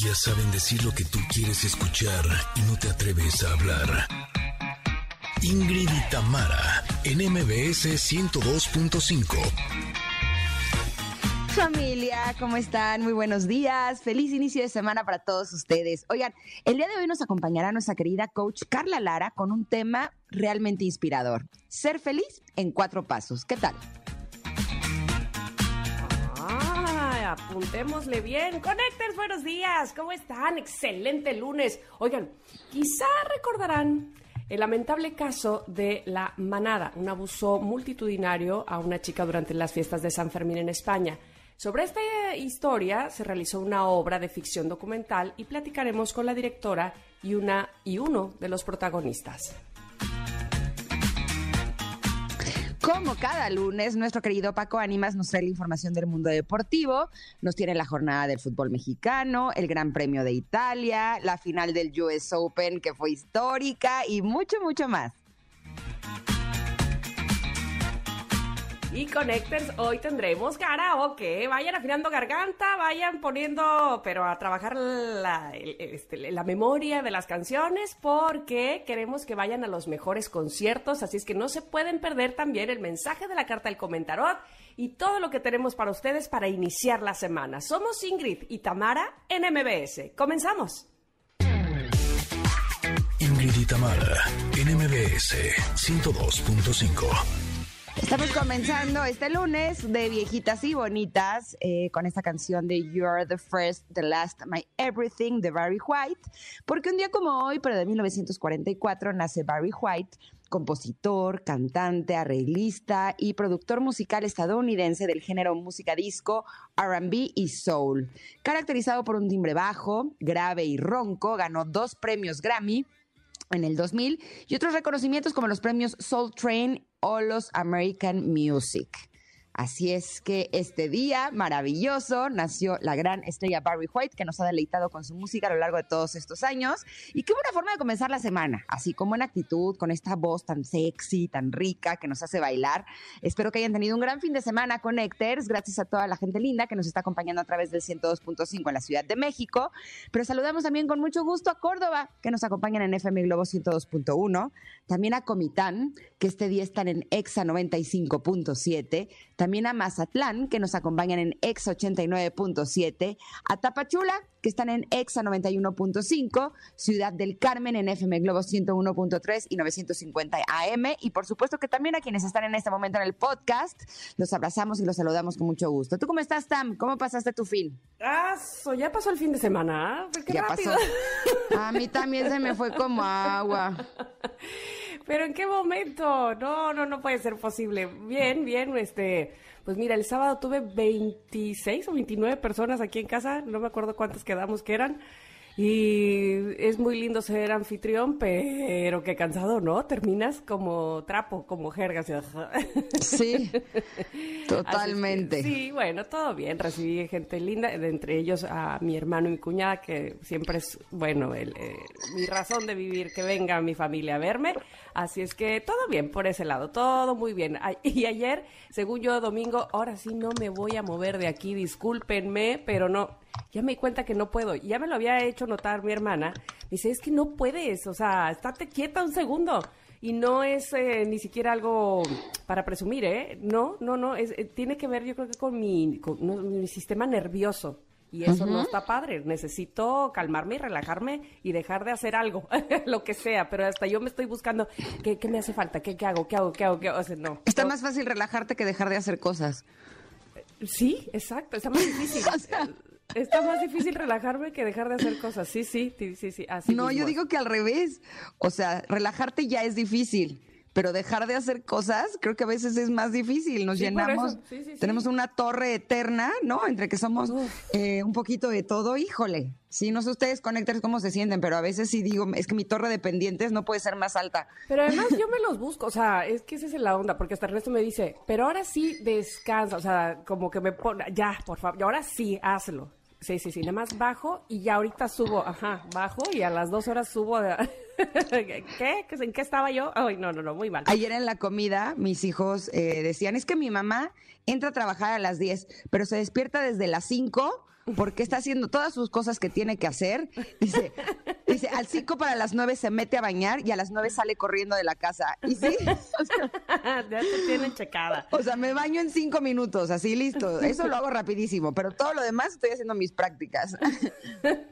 Ellas saben decir lo que tú quieres escuchar y no te atreves a hablar. Ingrid y Tamara, en MBS 102.5. Familia, ¿cómo están? Muy buenos días. Feliz inicio de semana para todos ustedes. Oigan, el día de hoy nos acompañará nuestra querida coach Carla Lara con un tema realmente inspirador. Ser feliz en cuatro pasos. ¿Qué tal? Apuntémosle bien. Connectors, buenos días. ¿Cómo están? Excelente lunes. Oigan, quizá recordarán el lamentable caso de la manada, un abuso multitudinario a una chica durante las fiestas de San Fermín en España. Sobre esta historia se realizó una obra de ficción documental y platicaremos con la directora y, una, y uno de los protagonistas. Como cada lunes, nuestro querido Paco Ánimas nos trae la información del mundo deportivo, nos tiene la jornada del fútbol mexicano, el Gran Premio de Italia, la final del US Open que fue histórica y mucho, mucho más. Y Connectors, hoy tendremos karaoke. Vayan afinando garganta, vayan poniendo, pero a trabajar la, este, la memoria de las canciones, porque queremos que vayan a los mejores conciertos. Así es que no se pueden perder también el mensaje de la carta del comentarot y todo lo que tenemos para ustedes para iniciar la semana. Somos Ingrid y Tamara en MBS. Comenzamos. Ingrid y Tamara, en MBS 102.5. Estamos comenzando este lunes de viejitas y bonitas eh, con esta canción de You're the First, the Last, My Everything de Barry White, porque un día como hoy, pero de 1944, nace Barry White, compositor, cantante, arreglista y productor musical estadounidense del género música disco, RB y soul. Caracterizado por un timbre bajo, grave y ronco, ganó dos premios Grammy en el 2000 y otros reconocimientos como los premios Soul Train o los American Music. Así es que este día maravilloso nació la gran estrella Barry White, que nos ha deleitado con su música a lo largo de todos estos años. Y qué buena forma de comenzar la semana, así como en actitud, con esta voz tan sexy, tan rica, que nos hace bailar. Espero que hayan tenido un gran fin de semana, Connectors. Gracias a toda la gente linda que nos está acompañando a través del 102.5 en la Ciudad de México. Pero saludamos también con mucho gusto a Córdoba, que nos acompañan en FM Globo 102.1. También a Comitán, que este día están en EXA 95.7 también a Mazatlán, que nos acompañan en EXA 89.7, a Tapachula, que están en EXA 91.5, Ciudad del Carmen en FM Globo 101.3 y 950 AM, y por supuesto que también a quienes están en este momento en el podcast, los abrazamos y los saludamos con mucho gusto. ¿Tú cómo estás, Tam? ¿Cómo pasaste tu fin? Ah, ya pasó el fin de semana. Qué ya rápido. pasó. A mí también se me fue como agua. Pero ¿en qué momento? No, no, no puede ser posible. Bien, bien, este, pues mira, el sábado tuve 26 o 29 personas aquí en casa, no me acuerdo cuántas quedamos que eran. Y es muy lindo ser anfitrión, pero qué cansado, ¿no? Terminas como trapo, como jerga. Sí, totalmente. sí, bueno, todo bien. Recibí gente linda, entre ellos a mi hermano y mi cuñada, que siempre es, bueno, el, eh, mi razón de vivir, que venga mi familia a verme. Así es que todo bien por ese lado, todo muy bien. Y ayer, según yo, domingo, ahora sí no me voy a mover de aquí, discúlpenme, pero no ya me di cuenta que no puedo. Ya me lo había hecho notar mi hermana. Dice, es que no puedes, o sea, estate quieta un segundo. Y no es eh, ni siquiera algo para presumir, ¿eh? No, no, no, es, eh, tiene que ver yo creo que con mi, con, mi sistema nervioso. Y eso no está padre. Necesito calmarme y relajarme y dejar de hacer algo, lo que sea. Pero hasta yo me estoy buscando, ¿qué, qué me hace falta? ¿Qué, ¿Qué, hago? ¿Qué hago? ¿Qué hago? ¿Qué hago? O sea, no. Está no. más fácil relajarte que dejar de hacer cosas. Sí, exacto. Está más difícil. o sea, Está más difícil relajarme que dejar de hacer cosas. Sí, sí, sí, sí. Así no, mismo. yo digo que al revés. O sea, relajarte ya es difícil, pero dejar de hacer cosas creo que a veces es más difícil. Nos Sí, llenamos. Sí, sí, tenemos una torre eterna, ¿no? Entre que somos eh, un poquito de todo, híjole. Sí, no sé ustedes, conectores, cómo se sienten, pero a veces sí digo, es que mi torre de pendientes no puede ser más alta. Pero además yo me los busco, o sea, es que esa es la onda, porque hasta Ernesto me dice, pero ahora sí descansa, o sea, como que me pone, ya, por favor, y ahora sí, hazlo. Sí, sí, sí, nada más bajo y ya ahorita subo, ajá, bajo y a las dos horas subo. a- ¿Qué? ¿En qué estaba yo? Ay, no, no, no, muy mal. Ayer en la comida, mis hijos eh, decían, es que mi mamá entra a trabajar a las 10, pero se despierta desde las 5 porque está haciendo todas sus cosas que tiene que hacer. Dice, dice, al 5 para las 9 se mete a bañar y a las 9 sale corriendo de la casa. Y sí, o sea, ya te tienen checada. o sea, me baño en 5 minutos, así listo. Eso lo hago rapidísimo, pero todo lo demás estoy haciendo mis prácticas.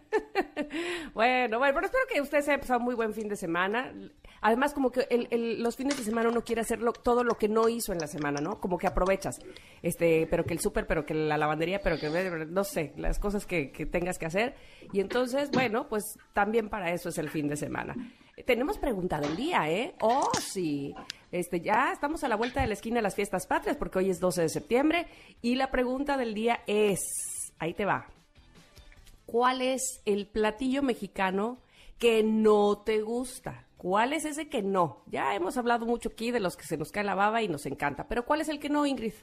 Bueno, bueno, pero espero que usted se haya pasado un muy buen fin de semana. Además, como que el- el- los fines de semana uno quiere hacer lo- todo lo que no hizo en la semana, ¿no? Como que aprovechas. Este, pero que el súper, pero que la lavandería, pero que no sé, las cosas que, tengas que hacer. Y entonces, bueno, pues también para eso es el fin de semana. Tenemos pregunta del día, ¿eh? Oh, sí. Este, ya estamos a la vuelta de la esquina de las fiestas patrias, porque hoy es 12 de septiembre. Y la pregunta del día es, ahí te va. ¿Cuál es el platillo mexicano que no te gusta? ¿Cuál es ese que no? Ya hemos hablado mucho aquí de los que se nos cae la baba y nos encanta, pero ¿cuál es el que no, Ingrid?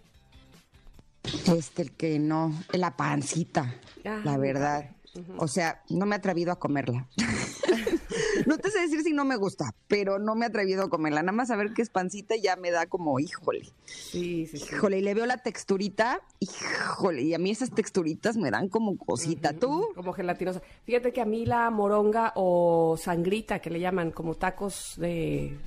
Este, el que no, la pancita, Ah, la muy verdad. O sea, no me he atrevido a comerla. no te sé decir si no me gusta, pero no me he atrevido a comerla. Nada más saber que es pancita ya me da como, híjole, Sí, sí, sí. híjole, y le veo la texturita, híjole, y a mí esas texturitas me dan como cosita. ¿Tú? Como gelatinosa. Fíjate que a mí la moronga o sangrita, que le llaman como tacos de...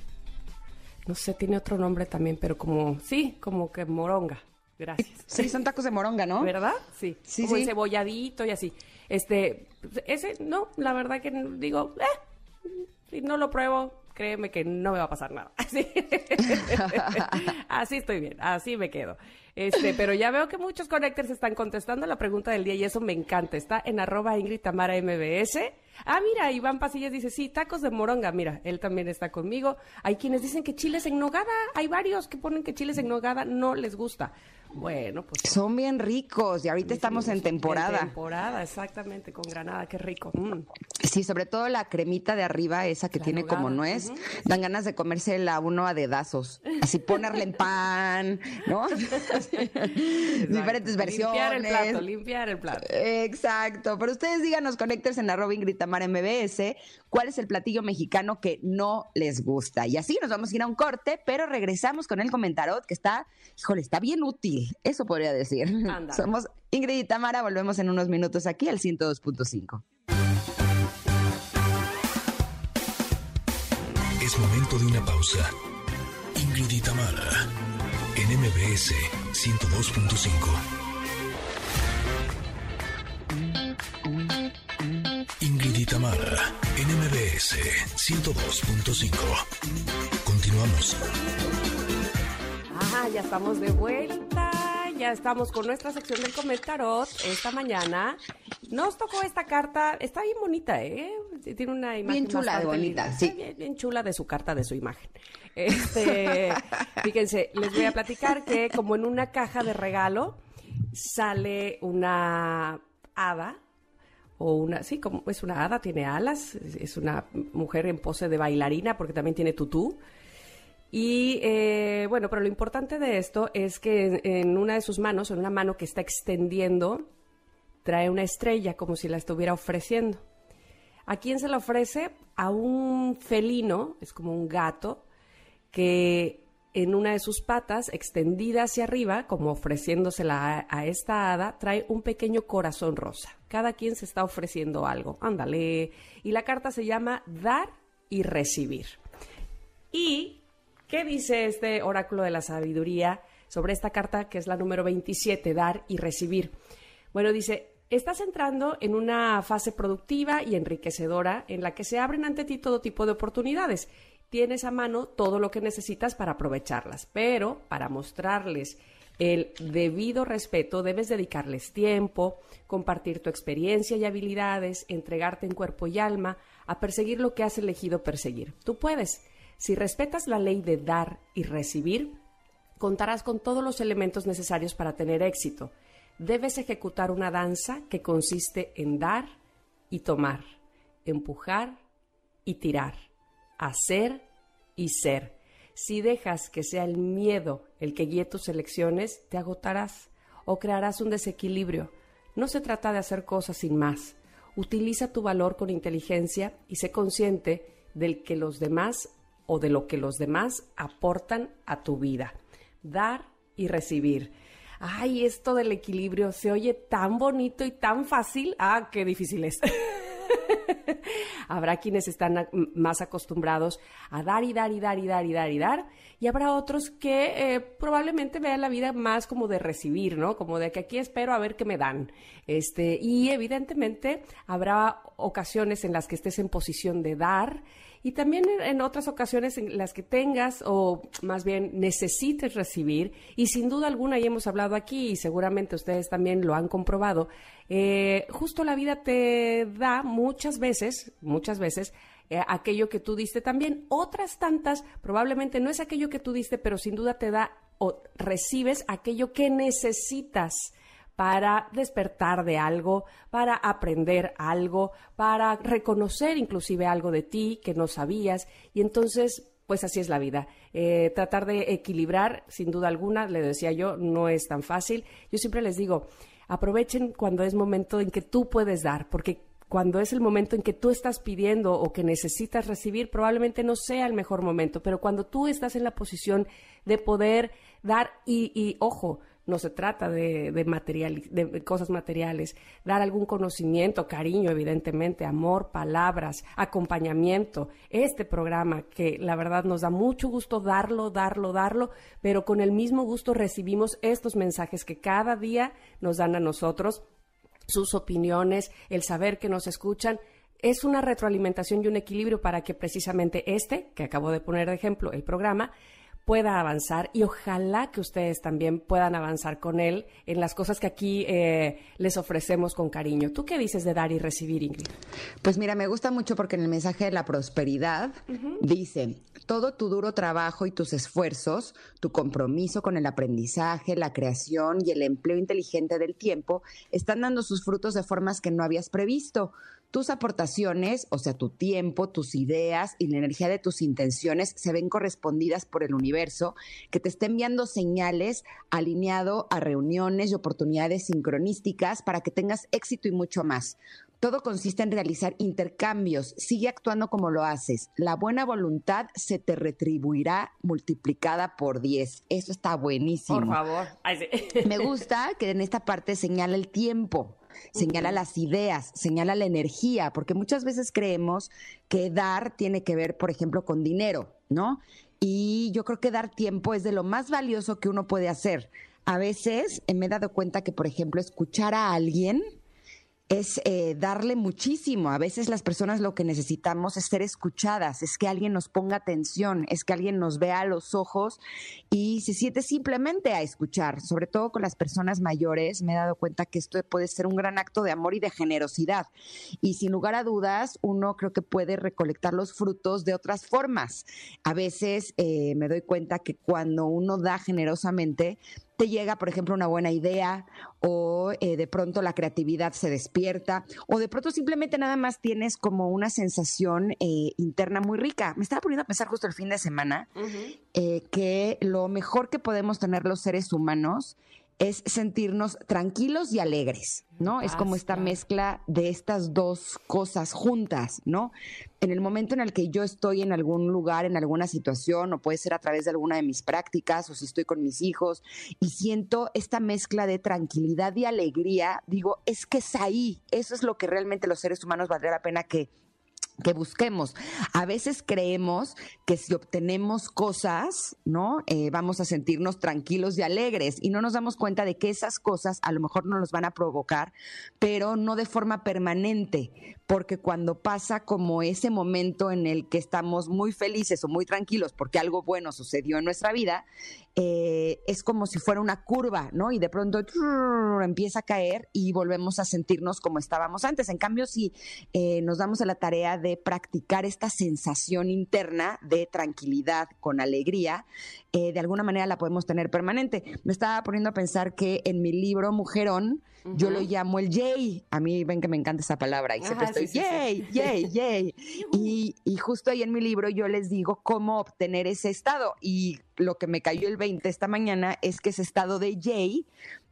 No sé, tiene otro nombre también, pero como... Sí, como que moronga. Gracias. Sí, son tacos de moronga, ¿no? ¿Verdad? Sí. Sí, Como sí. encebolladito y así. Este, ese, no, la verdad que digo, eh, si no lo pruebo, créeme que no me va a pasar nada. Así, así estoy bien, así me quedo. Este, pero ya veo que muchos connectors están contestando la pregunta del día y eso me encanta. Está en arroba Ingrid Tamara MBS. Ah, mira, Iván Pasillas dice, sí, tacos de moronga. Mira, él también está conmigo. Hay quienes dicen que chiles en nogada. Hay varios que ponen que chiles en nogada no les gusta. Bueno, pues Son bien ricos y ahorita estamos en temporada. en temporada, exactamente, con granada, qué rico. Mm. Sí, sobre todo la cremita de arriba, esa que La tiene como nuez, dan ganas de comérsela a uno a dedazos. Así ponerle en pan, ¿no? Diferentes versiones. Limpiar el plato, limpiar el plato. Exacto. Pero ustedes díganos, conectores en arroba Ingrid Tamara MBS, cuál es el platillo mexicano que no les gusta. Y así nos vamos a ir a un corte, pero regresamos con el comentarot que está, híjole, está bien útil. Eso podría decir. Ándale. Somos Ingrid y Tamara, volvemos en unos minutos aquí al 102.5. Es momento de una pausa. Ingrid y Tamara, en MBS 102.5. Ingrid y Tamara, en MBS 102.5. Continuamos. Ah, ya estamos de vuelta. Ya estamos con nuestra sección del comentarot esta mañana. Nos tocó esta carta, está bien bonita, ¿eh? Tiene una imagen Bien chula bonita, sí. Bien chula de su carta, de su imagen. Este, fíjense, les voy a platicar que como en una caja de regalo sale una hada o una, sí, como es una hada, tiene alas, es- una mujer en pose de bailarina porque también tiene tutú. Y eh, bueno, pero lo importante de esto es que en, en una de sus manos, en una mano que está extendiendo, trae una estrella como si la estuviera ofreciendo. ¿A quién se la ofrece? A un felino, es como un gato, que en una de sus patas, extendida hacia arriba, como ofreciéndosela a, esta hada, trae un pequeño corazón rosa. Cada quien se está ofreciendo algo. Ándale. Y la carta se llama Dar y Recibir. ¿Y qué dice este oráculo de la sabiduría sobre esta carta que es la número 27, dar y recibir? Bueno, dice, estás entrando en una fase productiva y enriquecedora en la que se abren ante ti todo tipo de oportunidades. Tienes a mano todo lo que necesitas para aprovecharlas, pero para mostrarles el debido respeto debes dedicarles tiempo, compartir tu experiencia y habilidades, entregarte en cuerpo y alma a perseguir lo que has elegido perseguir. Tú puedes. Si respetas la ley de dar y recibir, contarás con todos los elementos necesarios para tener éxito. Debes ejecutar una danza que consiste en dar y tomar, empujar y tirar, hacer y ser. Si dejas que sea el miedo el que guíe tus elecciones, te agotarás o crearás un desequilibrio. No se trata de hacer cosas sin más. Utiliza tu valor con inteligencia y sé consciente del que los demás o de lo que los demás aportan a tu vida. Dar y recibir. ay, esto del equilibrio se oye tan bonito y tan fácil, ah, qué difícil es. habrá quienes están más acostumbrados a dar y dar y dar y dar y dar y dar, y habrá otros que eh, probablemente vean la vida más como de recibir, ¿no? Como de que aquí espero a ver qué me dan. Este, y evidentemente habrá ocasiones en las que estés en posición de dar y también en, otras ocasiones en las que tengas o más bien necesites recibir y sin duda alguna, y hemos hablado aquí y seguramente ustedes también lo han comprobado, eh, justo la vida te da muchas veces, muchas veces, eh, aquello que tú diste también. Otras tantas, probablemente no es aquello que tú diste, pero sin duda te da o recibes aquello que necesitas para despertar de algo, para aprender algo, para reconocer inclusive algo de ti que no sabías. Y entonces, pues así es la vida. Eh, tratar de equilibrar, sin duda alguna, le decía yo, no es tan fácil. Yo siempre les digo, aprovechen cuando es momento en que tú puedes dar, porque cuando es el momento en que tú estás pidiendo o que necesitas recibir, probablemente no sea el mejor momento, pero cuando tú estás en la posición de poder dar y, y ojo, no se trata de, de, de cosas materiales, dar algún conocimiento, cariño, evidentemente, amor, palabras, acompañamiento. Este programa que la verdad nos da mucho gusto darlo, darlo, darlo, pero con el mismo gusto recibimos estos mensajes que cada día nos dan a nosotros, sus opiniones, el saber que nos escuchan es una retroalimentación y un equilibrio para que precisamente este, que acabo de poner de ejemplo, el programa, pueda avanzar y ojalá que ustedes también puedan avanzar con él en las cosas que aquí eh, les ofrecemos con cariño. ¿Tú qué dices de dar y recibir, Ingrid? Pues mira, me gusta mucho porque en el mensaje de la prosperidad dice, todo tu duro trabajo y tus esfuerzos, tu compromiso con el aprendizaje, la creación y el empleo inteligente del tiempo están dando sus frutos de formas que no habías previsto tus aportaciones, o sea, tu tiempo, tus ideas y la energía de tus intenciones se ven correspondidas por el universo, que te está enviando señales alineado a reuniones y oportunidades sincronísticas para que tengas éxito y mucho más. Todo consiste en realizar intercambios. Sigue actuando como lo haces. La buena voluntad se te retribuirá multiplicada por 10. Eso está buenísimo. Por favor. Me gusta que en esta parte señala el tiempo señala las ideas, señala la energía, porque muchas veces creemos que dar tiene que ver, por ejemplo, con dinero, ¿no? Y yo creo que dar tiempo es de lo más valioso que uno puede hacer. A veces me he dado cuenta que, por ejemplo, escuchar a alguien es eh, darle muchísimo. A veces las personas lo que necesitamos es ser escuchadas, es que alguien nos ponga atención, es que alguien nos vea a los ojos y se siente simplemente a escuchar. Sobre todo con las personas mayores, me he dado cuenta que esto puede ser un gran acto de amor y de generosidad. Y sin lugar a dudas, uno creo que puede recolectar los frutos de otras formas. A veces eh, me doy cuenta que cuando uno da generosamente, te llega, por ejemplo, una buena idea o eh, de pronto la creatividad se despierta o de pronto simplemente nada más tienes como una sensación eh, interna muy rica. Me estaba poniendo a pensar justo el fin de semana eh, que lo mejor que podemos tener los seres humanos es sentirnos tranquilos y alegres, ¿no? Es como esta mezcla de estas dos cosas juntas, ¿no? En el momento en el que yo estoy en algún lugar, en alguna situación, o puede ser a través de alguna de mis prácticas, o si estoy con mis hijos, y siento esta mezcla de tranquilidad y alegría, digo, es que es ahí, eso es lo que realmente los seres humanos valdría la pena que que busquemos. A veces creemos que si obtenemos cosas, ¿no? Eh, vamos a sentirnos tranquilos y alegres y no nos damos cuenta de que esas cosas a lo mejor no nos van a provocar, pero no de forma permanente, porque cuando pasa como ese momento en el que estamos muy felices o muy tranquilos porque algo bueno sucedió en nuestra vida, eh, es como si fuera una curva, ¿no? Y de pronto empieza a caer y volvemos a sentirnos como estábamos antes. En cambio, si eh, nos damos a la tarea de practicar esta sensación interna de tranquilidad con alegría, eh, de alguna manera la podemos tener permanente. Me estaba poniendo a pensar que en mi libro Mujerón, yo lo llamo el yay. A mí ven que me encanta esa palabra y siempre estoy yay, yay, yay. Y, y justo ahí en mi libro yo les digo cómo obtener ese estado. Y lo que me cayó el 20 esta mañana es que ese estado de yay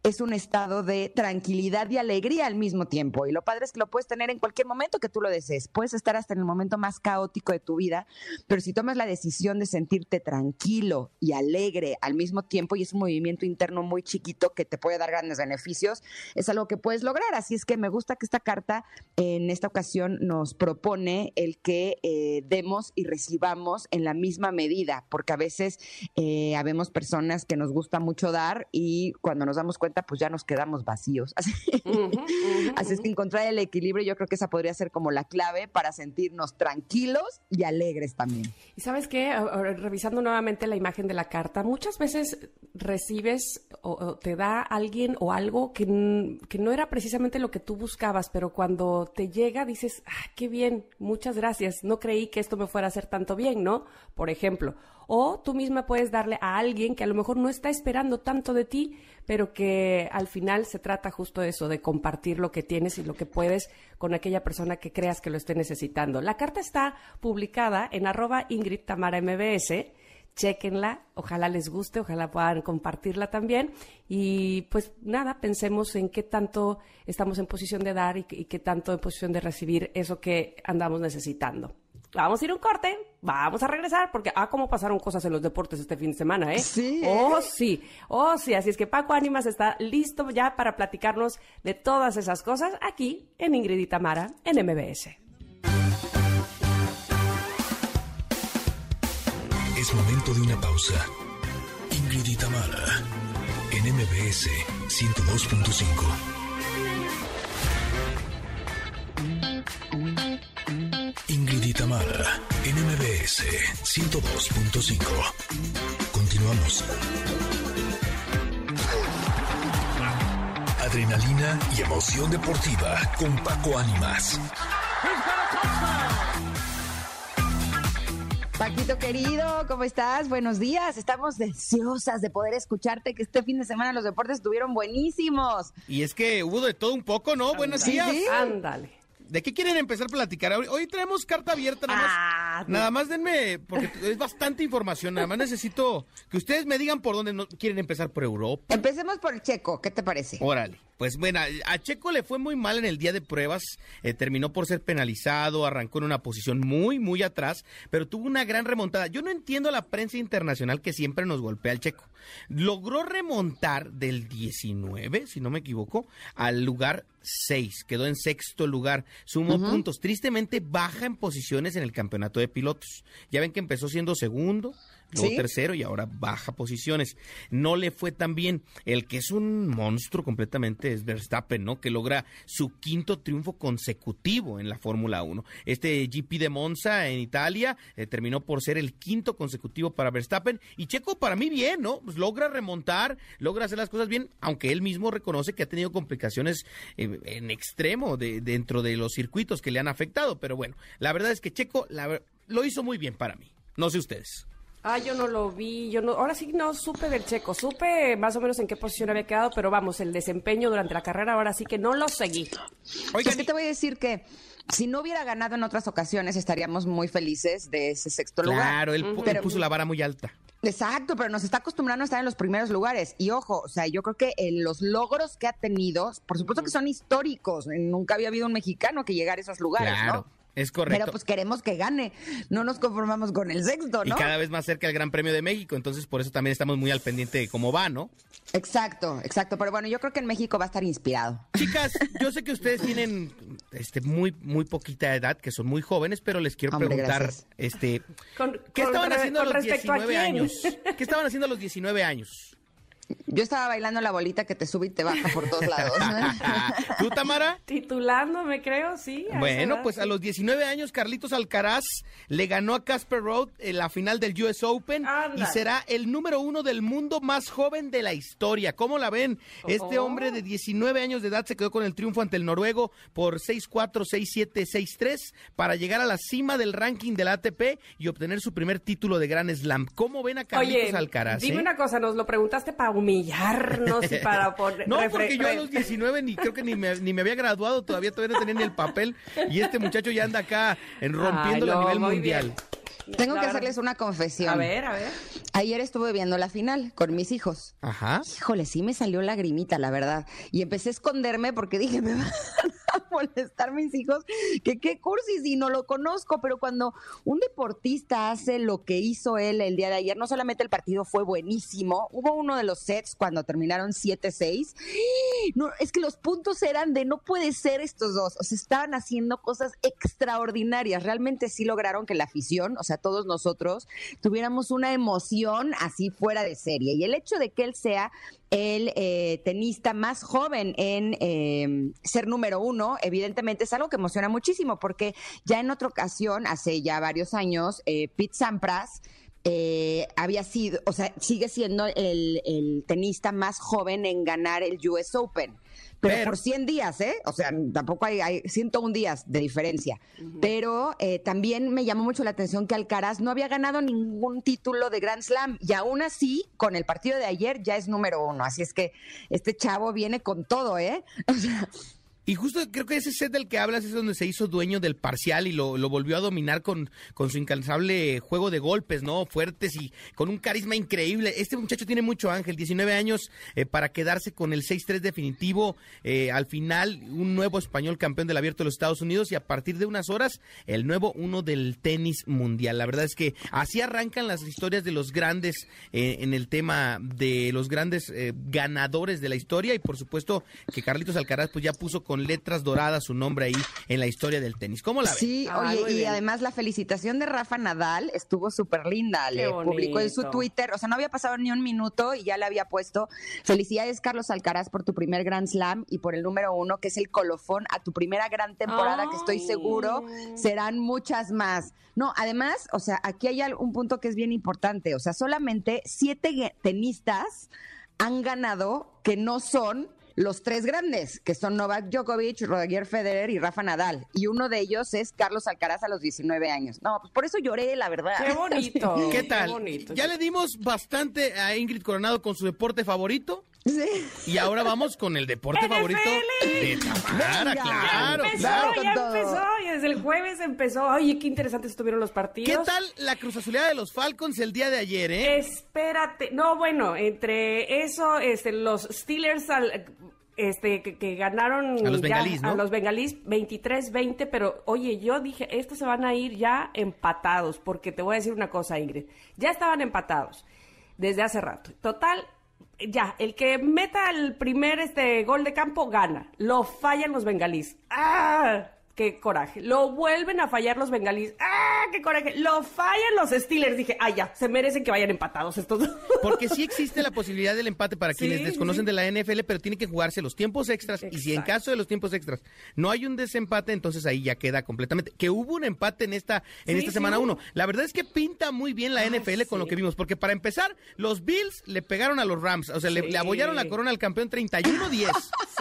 es un estado de tranquilidad y alegría al mismo tiempo. Y lo padre es que lo puedes tener en cualquier momento que tú lo desees. Puedes estar hasta en el momento más caótico de tu vida, pero si tomas la decisión de sentirte tranquilo y alegre al mismo tiempo, y es un movimiento interno muy chiquito que te puede dar grandes beneficios, es algo que puedes lograr. Así es que me gusta que esta carta en esta ocasión nos propone el que eh, demos y recibamos en la misma medida, porque a veces eh, habemos personas que nos gusta mucho dar y cuando nos damos cuenta, pues ya nos quedamos vacíos. Así, Así es que encontrar el equilibrio, yo creo que esa podría ser como la clave para sentirnos tranquilos y alegres también. Y sabes qué, revisando nuevamente la imagen de la carta, muchas veces recibes o, te da alguien o algo que, que, no era precisamente lo que tú buscabas, pero cuando te llega dices, ah, qué bien, muchas gracias, no creí que esto me fuera a hacer tanto bien, ¿no? Por ejemplo, o tú misma puedes darle a alguien que a lo mejor no está esperando tanto de ti, pero que al final se trata justo de eso, de compartir lo que tienes y lo que puedes con aquella persona que creas que lo esté necesitando. La carta está publicada en arroba Ingrid Tamara MBS. Chequenla, ojalá les guste, ojalá puedan compartirla también. Y pues nada, pensemos en qué tanto estamos en posición de dar y, y qué tanto en posición de recibir eso que andamos necesitando. Vamos a ir un corte, vamos a regresar, porque ah, cómo pasaron cosas en los deportes este fin de semana, ¿eh? Sí. Oh, sí, oh, sí. Así es que Paco Ánimas está listo ya para platicarnos de todas esas cosas aquí en Ingrid y Tamara en MBS. Es momento de una pausa. Ingrid y Tamara en MBS 102.5. Tamara en MBS 102.5. Continuamos. Adrenalina y emoción deportiva con Paco Ánimas. Paquito querido, ¿cómo estás? Buenos días. Estamos deseosas de poder escucharte que este fin de semana los deportes estuvieron buenísimos. Y es que hubo de todo un poco, ¿no? Buenos días. Ándale. ¿De qué quieren empezar a platicar? Hoy, traemos carta abierta, nada más. Ah, nada más denme, porque es bastante información. Nada más necesito que ustedes me digan por dónde no, quieren empezar por Europa. Empecemos por el Checo, ¿qué te parece? Órale. Pues bueno, a Checo le fue muy mal en el día de pruebas, eh, terminó por ser penalizado, arrancó en una posición muy, muy atrás, pero tuvo una gran remontada. Yo no entiendo la prensa internacional que siempre nos golpea al Checo. Logró remontar del 19, si no me equivoco, al lugar 6, quedó en sexto lugar, sumó puntos, tristemente baja en posiciones en el campeonato de pilotos. Ya ven que empezó siendo segundo, luego tercero y ahora baja posiciones. No le fue tan bien. El que es un monstruo completamente es Verstappen, ¿no? Que logra su quinto triunfo consecutivo en la Fórmula 1. Este GP de Monza en Italia eh, terminó por ser el quinto consecutivo para Verstappen y Checo para mí bien, ¿no? Pues logra remontar, logra hacer las cosas bien, aunque él mismo reconoce que ha tenido complicaciones eh, en extremo de, dentro de los circuitos que le han afectado, pero bueno, la verdad es que Checo lo hizo muy bien para mí. No sé ustedes. Ah, yo no lo vi, yo no, ahora sí no supe del checo, supe más o menos en qué posición había quedado, pero vamos, el desempeño durante la carrera ahora sí que no lo seguí. Oigan, es que te voy a decir que si no hubiera ganado en otras ocasiones estaríamos muy felices de ese sexto lugar. Claro, él, puso la vara muy alta. Exacto, pero nos está acostumbrando a estar en los primeros lugares. Y ojo, o sea, yo creo que los logros que ha tenido, por supuesto que son históricos. Nunca había habido un mexicano que llegara a esos lugares, claro. ¿no? Es correcto. Pero pues queremos que gane, no nos conformamos con el sexto, ¿no? Y cada vez más cerca el Gran Premio de México, entonces por eso también estamos muy al pendiente de cómo va, ¿no? Exacto, exacto, pero bueno, yo creo que en México va a estar inspirado. Chicas, yo sé que ustedes tienen este muy muy poquita edad, que son muy jóvenes, pero les quiero preguntar este ¿qué estaban haciendo a los 19 años? ¿Qué estaban haciendo a los 19 años? Yo estaba bailando la bolita que te sube y te baja por todos lados. ¿Tú, Tamara? Titulándome, creo, sí. Bueno, pues a los 19 años, Carlitos Alcaraz le ganó a Casper Road en la final del US Open y será el número uno del mundo más joven de la historia. ¿Cómo la ven? Este oh. hombre de 19 años de edad se quedó con el triunfo ante el noruego por 6-4, 6-7, 6-3 para llegar a la cima del ranking del ATP y obtener su primer título de Gran Slam. ¿Cómo ven a Carlitos Alcaraz? Dime eh? una cosa, nos lo preguntaste para humillarnos y para poner... no, porque yo a los 19 ni creo que ni me, ni me había graduado todavía, todavía no tenía ni el papel y este muchacho ya anda acá en rompiéndolo a nivel mundial. Tengo La que verdad- hacerles una confesión. A ver, a ver. Ayer estuve viendo la final con mis hijos. Ajá. Híjole, sí me salió lagrimita, la verdad. Y empecé a esconderme porque dije, me van a molestar mis hijos, que qué cursis y no lo conozco, pero cuando un deportista hace lo que hizo él el día de ayer, no solamente el partido fue buenísimo, hubo uno de los sets cuando terminaron 7-6, no, es que los puntos eran de no puede ser estos dos, o sea, estaban haciendo cosas extraordinarias, realmente sí lograron que la afición, o sea, todos nosotros, tuviéramos una emoción así fuera de serie. Y el hecho de que él sea el eh, tenista más joven en eh, ser número uno, evidentemente es algo que emociona muchísimo, porque ya en otra ocasión, hace ya varios años, eh, Pete Sampras eh, había sido, o sea, sigue siendo el, el tenista más joven en ganar el US Open. Pero, Pero- por 100 días, ¿eh? O sea, tampoco hay, hay 101 días de diferencia. Pero eh, también me llamó mucho la atención que Alcaraz no había ganado ningún título de Grand Slam y aún así, con el partido de ayer, ya es número uno. Así es que este chavo viene con todo, ¿eh? O sea, Y justo creo que ese set del que hablas es donde se hizo dueño del parcial y lo, volvió a dominar con, con su incansable juego de golpes, ¿no? Fuertes y con un carisma increíble. Este muchacho tiene mucho ángel, 19 años eh, para quedarse con el 6-3 definitivo. Eh, al final, un nuevo español campeón del abierto de los Estados Unidos y a partir de unas horas, el nuevo uno del tenis mundial. La verdad es que así arrancan las historias de los grandes eh, en el tema de los grandes ganadores de la historia y por supuesto que Carlitos Alcaraz pues ya puso con letras doradas su nombre ahí en la historia del tenis. ¿Cómo la ves? Sí, oye, y bien. además la felicitación de Rafa Nadal estuvo súper linda. Le publicó en su. Twitter, o sea, no había pasado ni un minuto y ya le había puesto felicidades, Carlos Alcaraz, por tu primer Grand Slam y por el número uno, que es el colofón a tu primera gran temporada, que estoy seguro serán muchas más. No, además, o sea, aquí hay un punto que es bien importante. O sea, solamente siete tenistas han ganado que no son los tres grandes, que son Novak Djokovic, Roger Federer y Rafa Nadal. Y uno de ellos es Carlos Alcaraz a los 19 años. No, pues por eso lloré, la verdad. Qué bonito. ¿Qué tal? bonito. ya le dimos bastante a Ingrid Coronado con su deporte favorito Sí. y ahora vamos con el deporte favorito de Tamara, Venga. claro, empezó, claro. ya todo. empezó. Y desde el jueves empezó. Oye, qué interesantes estuvieron los partidos. ¿Qué tal la cruz azulada de los Falcons el día de ayer, eh? Espérate. No, bueno, entre eso, este, los Steelers al- este, que, que ganaron A los ya- bengalís, ¿no? a los bengalís 23-20, pero oye, yo dije, estos se van a ir ya empatados, porque te voy a decir una cosa, Ingrid, ya estaban empatados desde hace rato. Total, ya, el que meta el primer este gol de campo gana. Lo fallan los bengalís. ¡Ah! ¡Qué coraje! Lo vuelven a fallar los bengalís. ¡Ah! ¡Qué coraje! Lo fallan los Steelers. Dije, ¡ah, ya! Se merecen que vayan empatados estos dos. Porque sí existe la posibilidad del empate para quienes Sí, desconocen sí. de la NFL, pero tiene que jugarse los tiempos extras. Y si en caso de los tiempos extras no hay un desempate, entonces ahí ya queda completamente. Que hubo un empate en esta, en Sí, esta semana hubo. uno. La verdad es que pinta muy bien la Ay, NFL con lo que vimos. Porque para empezar, los Bills le pegaron a los Rams. O sea, le, Sí. le abollaron la corona al campeón 31-10.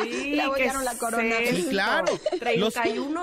Sí, Le abollaron la corona. Sí, claro.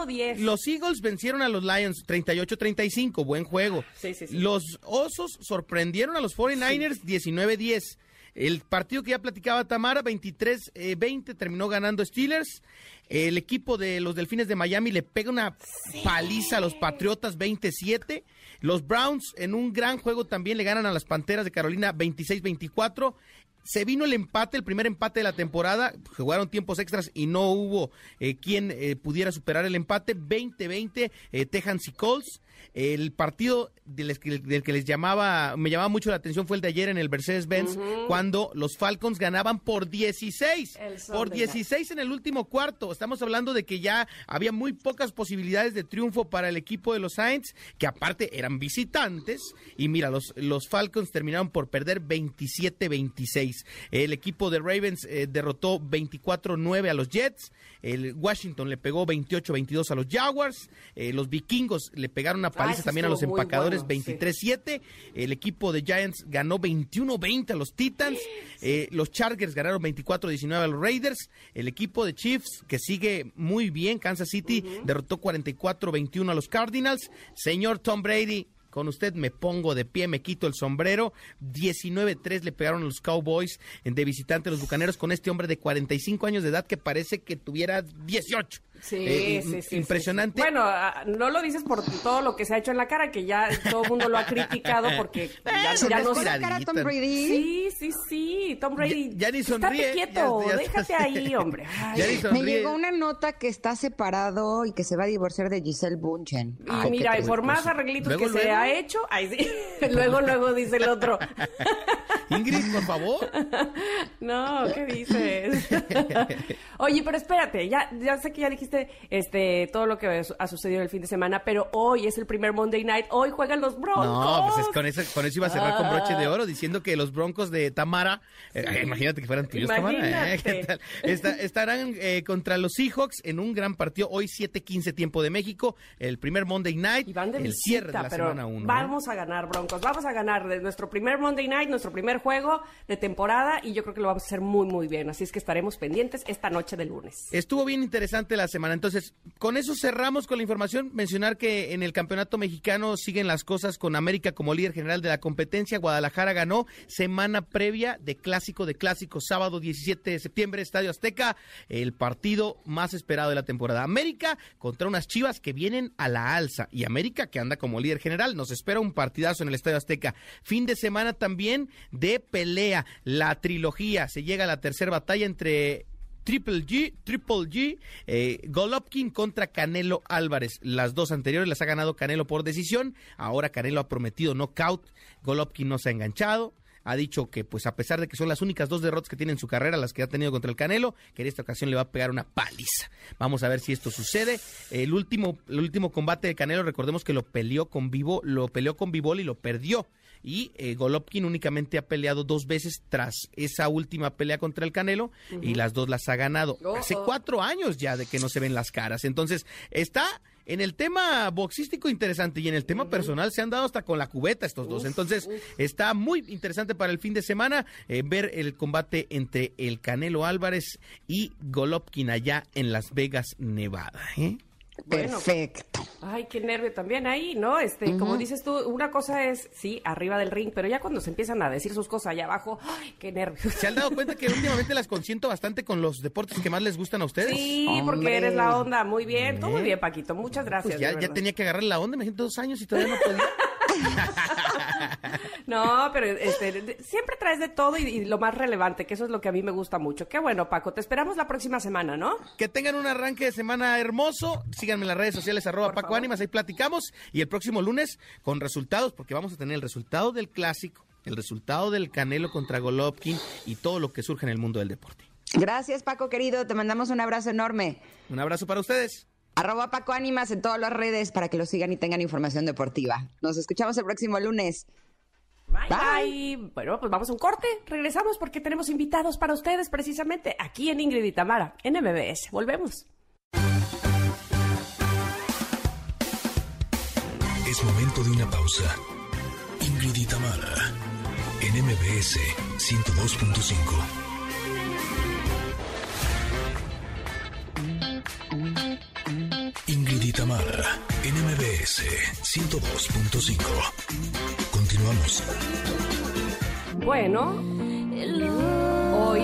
Los- 31-10. Los Eagles vencieron a los Lions 38-35, buen juego. Sí, sí, sí. Los Osos sorprendieron a los 49ers 19-10. El partido que ya platicaba Tamara, 23-20, terminó ganando Steelers. El equipo de los Delfines de Miami le pega una paliza a los Patriotas 27. Los Browns en un gran juego también le ganan a las Panteras de Carolina 26-24. Se vino el empate, el primer empate de la temporada. Jugaron tiempos extras y no hubo eh, quien eh, pudiera superar el empate. 20-20, eh, y Colts. El partido del, que- del que les llamaba, me llamaba mucho la atención fue el de ayer en el Mercedes-Benz, cuando los Falcons ganaban por 16. El sol Por de 16 en el último cuarto. Estamos hablando de que ya había muy pocas posibilidades de triunfo para el equipo de los Saints, que aparte eran visitantes. Y mira, los, los Falcons terminaron por perder 27-26. El equipo de Ravens eh, derrotó 24-9 a los Jets. El Washington le pegó 28-22 a los Jaguars. Eh, los vikingos le pegaron una paliza ese también a los empacadores bueno, sí. 23-7. El equipo de Giants ganó 21-20 a los Titans. Eh, los Chargers ganaron 24-19 a los Raiders. El equipo de Chiefs, que sigue muy bien, Kansas City, derrotó 44-21 a los Cardinals. Señor Tom Brady. Con usted me pongo de pie, me quito el sombrero. 19-3 le pegaron los Cowboys de visitante a los Bucaneros con este hombre de 45 años de edad que parece que tuviera 18. Sí, Eh, sí, sí, Impresionante. sí, sí. Bueno, ah, no lo dices por todo lo que se ha hecho en la cara, que ya todo el mundo lo ha criticado porque ya, no ¿Pone cara a Tom. Brady? Sí, sí, sí, Tom Brady. Ya- ya ni sonríe, Estate quieto, ya- ya- déjate ahí, hombre. Ay, Ya ni Me llegó una nota que está separado y que se va a divorciar de Giselle Bunchen. Y Ay, mira, y por triste. más arreglitos Luego, que se ha hecho, ay, sí. luego, luego dice el otro. Ingrid, por favor. No, ¿qué dices? Oye, pero espérate, ya, ya sé que ya dijiste este todo lo que ha sucedido el fin de semana, pero hoy es el primer Monday Night, hoy juegan los Broncos. No, pues es con, eso, con eso iba a cerrar con broche de oro, diciendo que los broncos de Tamara, eh, imagínate que fueran tuyos, Tamara, ¿eh? Imagínate. ¿Qué tal? Esta- estarán eh, contra los Seahawks en un gran partido, hoy 7:15 tiempo de México, el primer Monday Night, Y van de el visita, cierre de la pero semana 1. vamos a ganar, Broncos. Vamos a ganar de nuestro primer Monday Night, nuestro primer juego de temporada, y yo creo que lo vamos a hacer muy, muy bien. Así es que estaremos pendientes esta noche de lunes. Estuvo bien interesante la semana. Entonces, con eso cerramos con la información. Mencionar que en el campeonato mexicano siguen las cosas con América como líder general de la competencia. Guadalajara ganó semana previa de clásico de clásicos, sábado 17 de septiembre, Estadio Azteca, el partido más esperado de la temporada. América contra unas chivas que vienen a la alza y América que anda como líder general. Nos espera un partidazo en el Estadio Azteca. Fin de semana también de pelea, la trilogía. Se llega a la tercera batalla entre Triple G, Triple G, eh, Golovkin contra Canelo Álvarez. Las dos anteriores las ha ganado Canelo por decisión. Ahora Canelo ha prometido knockout. Golovkin no se ha enganchado. Ha dicho que, pues, a pesar de que son las únicas dos derrotas que tiene en su carrera, las que ha tenido contra el Canelo, que en esta ocasión le va a pegar una paliza. Vamos a ver si esto sucede. El último, el último combate de Canelo, recordemos que lo peleó con vivo, lo peleó con Vivol y lo perdió. Y eh, Golovkin únicamente ha peleado dos veces tras esa última pelea contra el Canelo y las dos las ha ganado. Oh, Hace oh. cuatro años ya de que no se ven las caras. Entonces, está en el tema boxístico interesante y en el tema personal se han dado hasta con la cubeta estos dos. Entonces, está muy interesante para el fin de semana eh, ver el combate entre el Canelo Álvarez y Golovkin allá en Las Vegas, Nevada. ¿eh? Bueno. Perfecto. Ay, qué nervio también ahí, ¿no? Este, como dices tú, una cosa es, sí, arriba del ring, pero ya cuando se empiezan a decir sus cosas allá abajo, ay, qué nervios. ¿Se han dado cuenta que últimamente las consiento bastante con los deportes que más les gustan a ustedes? Sí, Hombre. porque eres la onda. Muy bien, todo muy bien, Paquito. Muchas gracias. Pues ya, de ya verdad. tenía que agarrar la onda, me siento dos años y todavía no podía. No, pero este, siempre traes de todo y, y lo más relevante, que eso es lo que a mí me gusta mucho. Qué bueno, Paco. Te esperamos la próxima semana, ¿no? Que tengan un arranque de semana hermoso. Síganme en las redes sociales, arroba Por Paco favor. Ánimas, ahí platicamos. Y el próximo lunes con resultados, porque vamos a tener el resultado del clásico, el resultado del Canelo contra Golovkin y todo lo que surge en el mundo del deporte. Gracias, Paco querido. Te mandamos un abrazo enorme. Un abrazo para ustedes. Arroba Paco Ánimas en todas las redes para que lo sigan y tengan información deportiva. Nos escuchamos el próximo lunes. Bye, Bye. bye. Bueno, pues vamos a un corte. Regresamos porque tenemos invitados para ustedes precisamente aquí en Ingrid y Tamara, en MBS. Volvemos. Es momento de una pausa. Ingrid y Tamara, en MBS 102.5. Ingrid y Tamara, en MBS 102.5. Bueno, hoy,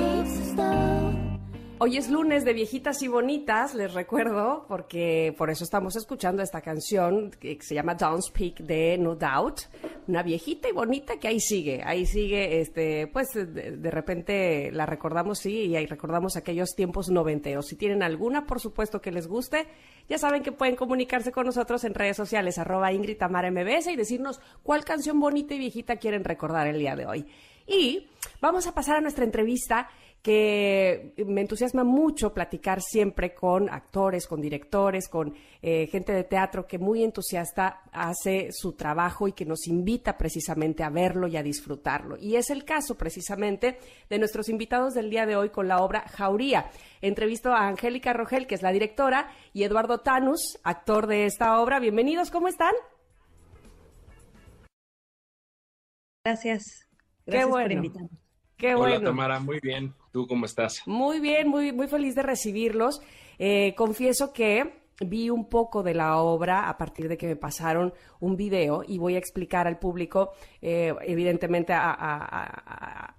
hoy es lunes de viejitas y bonitas, les recuerdo, porque por eso estamos escuchando esta canción que se llama Don't Speak de No Doubt, una viejita y bonita que ahí sigue, ahí sigue, este, pues de, repente la recordamos, sí, y ahí recordamos aquellos tiempos noventeros. Si tienen alguna, por supuesto que les guste, ya saben que pueden comunicarse con nosotros en redes sociales, arroba Ingrid MBS y decirnos cuál canción bonita y viejita quieren recordar el día de hoy. Y vamos a pasar a nuestra entrevista que me entusiasma mucho platicar siempre con actores, con directores, con eh, gente de teatro que muy entusiasta hace su trabajo y que nos invita precisamente a verlo y a disfrutarlo. Y es el caso precisamente de nuestros invitados del día de hoy con la obra Jauría. Entrevisto a Angélica Rogel, que es la directora, y Eduardo Tanus, actor de esta obra. Bienvenidos, ¿cómo están? Gracias. Qué bueno. por. Qué Hola bueno. Tamara, muy bien. ¿Tú cómo estás? Muy bien, muy, muy feliz de recibirlos. Eh, confieso que vi un poco de la obra a partir de que me pasaron un video y voy a explicar al público, eh, evidentemente a,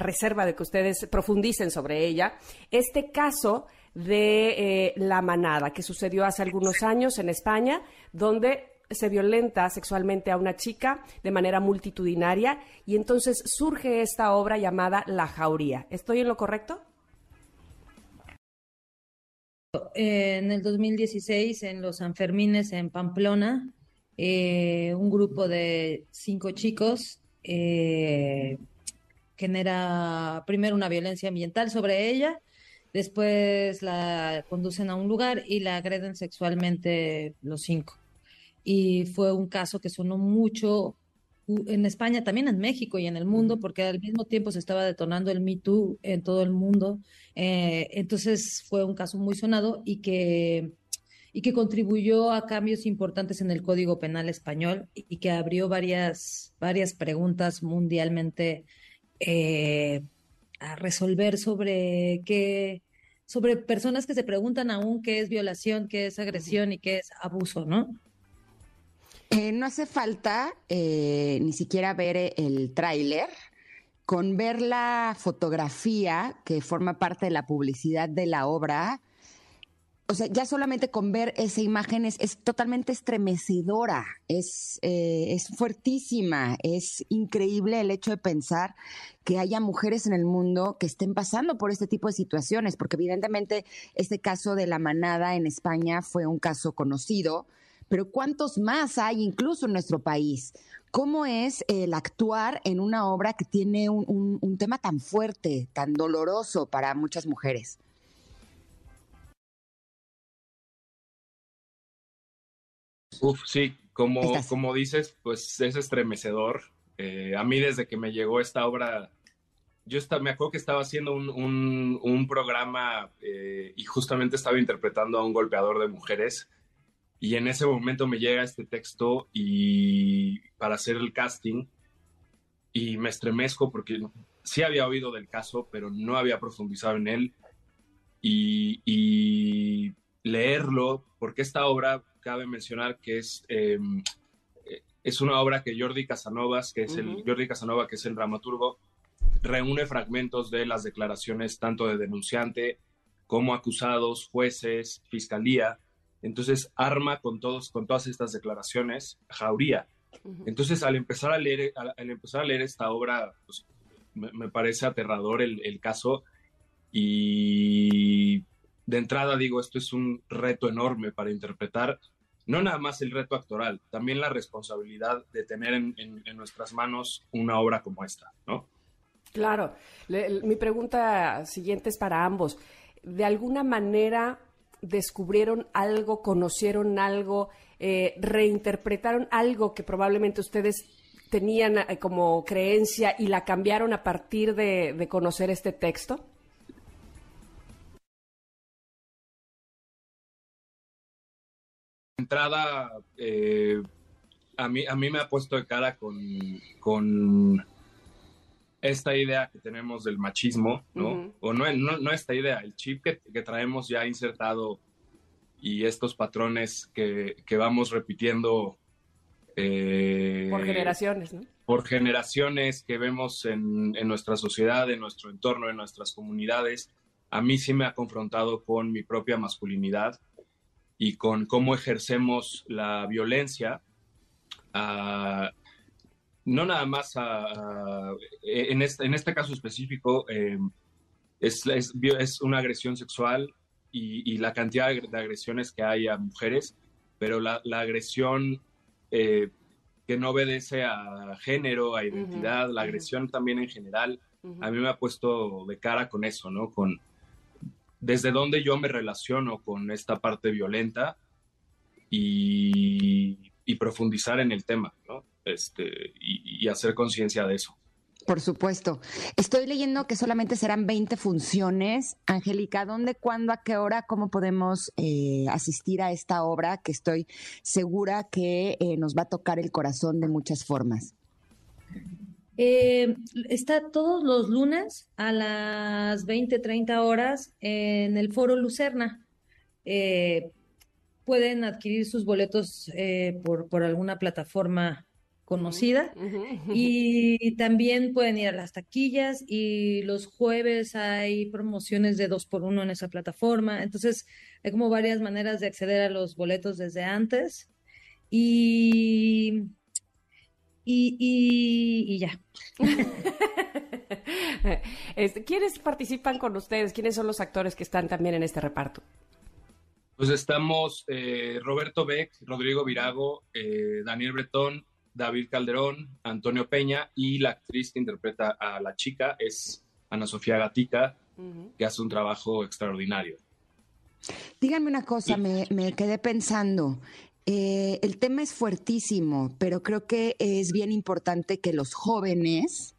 reserva de que ustedes profundicen sobre ella, este caso de eh, La Manada, que sucedió hace algunos años en España, donde se violenta sexualmente a una chica de manera multitudinaria y entonces surge esta obra llamada La Jauría. ¿Estoy en lo correcto? En el 2016, en los Sanfermines en Pamplona, eh, un grupo de cinco chicos eh, genera primero una violencia ambiental sobre ella, después la conducen a un lugar y la agreden sexualmente los cinco. Y fue un caso que sonó mucho en España, también en México y en el mundo, porque al mismo tiempo se estaba detonando el Me Too en todo el mundo. Eh, entonces fue un caso muy sonado y que, y que contribuyó a cambios importantes en el Código Penal español y que abrió varias, varias preguntas mundialmente eh, a resolver sobre qué sobre personas que se preguntan aún qué es violación, qué es agresión y qué es abuso, ¿no? Eh, no hace falta eh, ni siquiera ver eh, el tráiler. Con ver la fotografía que forma parte de la publicidad de la obra, o sea, ya solamente con ver esa imagen es, totalmente estremecedora, es, es fuertísima, es increíble el hecho de pensar que haya mujeres en el mundo que estén pasando por este tipo de situaciones, porque evidentemente este caso de la manada en España fue un caso conocido, pero ¿cuántos más hay incluso en nuestro país? ¿Cómo es el actuar en una obra que tiene un, tema tan fuerte, tan doloroso para muchas mujeres? Uf, sí, como, como dices, pues es estremecedor. Eh, a mí desde que me llegó esta obra, yo me acuerdo que estaba haciendo un, programa eh, y justamente estaba interpretando a un golpeador de mujeres y en ese momento me llega este texto y para hacer el casting y me estremezco porque sí había oído del caso, pero no había profundizado en él. Y, leerlo, porque esta obra, cabe mencionar que es, em, es una obra que Jordi Casanovas, que es el Jordi Casanova, que es el dramaturgo, reúne fragmentos de las declaraciones tanto de denunciante como acusados, jueces, fiscalía, entonces arma con, todos, con todas estas declaraciones Jauría. Entonces al empezar a leer, al, empezar a leer esta obra, pues, me, parece aterrador el, el, caso y de entrada digo, esto es un reto enorme para interpretar, no nada más el reto actoral, también la responsabilidad de tener en, en, nuestras manos una obra como esta, ¿no? Claro, mi pregunta siguiente es para ambos. De alguna manera, descubrieron algo, conocieron algo, eh, reinterpretaron algo que probablemente ustedes tenían eh, como creencia y la cambiaron a partir de, conocer este texto? entrada, eh, a, mí, a mí me ha puesto de cara con, con esta idea que tenemos del machismo, ¿no? O no, no, esta idea, el chip que, traemos ya insertado y estos patrones que, vamos repitiendo. Eh, por generaciones, ¿no? Por generaciones que vemos en, en, nuestra sociedad, en nuestro entorno, en nuestras comunidades. A mí sí me ha confrontado con mi propia masculinidad y con cómo ejercemos la violencia. Uh, no nada más en, este, en este caso específico, eh, es, es, una agresión sexual y, la cantidad de, agresiones que hay a mujeres, pero la, agresión eh, que no obedece a género, a identidad, la agresión también en general, a mí me ha puesto de cara con eso, ¿no? Con desde dónde yo me relaciono con esta parte violenta y, y profundizar en el tema, ¿no? Este, y, hacer conciencia de eso. Por supuesto. Estoy leyendo que solamente serán 20 funciones. Angélica, ¿dónde, cuándo, a qué hora, cómo podemos eh, asistir a esta obra que estoy segura que eh, nos va a tocar el corazón de muchas formas? Eh, está todos los lunes a las 20, 30 horas en el Foro Lucerna. pueden adquirir sus boletos por, por alguna plataforma conocida. Y también pueden ir a las taquillas y los jueves hay promociones de dos por uno en esa plataforma. Entonces, hay como varias maneras de acceder a los boletos desde antes. Y, y, y, ya. Este, ¿Quiénes participan con ustedes? ¿Quiénes son los actores que están también en este reparto? Pues estamos eh, Roberto Beck, Rodrigo Virago, eh, Daniel Bretón, David Calderón, Antonio Peña y la actriz que interpreta a la chica es Ana Sofía Gatica, que hace un trabajo extraordinario. Díganme una cosa, me, quedé pensando. Eh, el tema es fuertísimo, pero creo que es bien importante que los jóvenes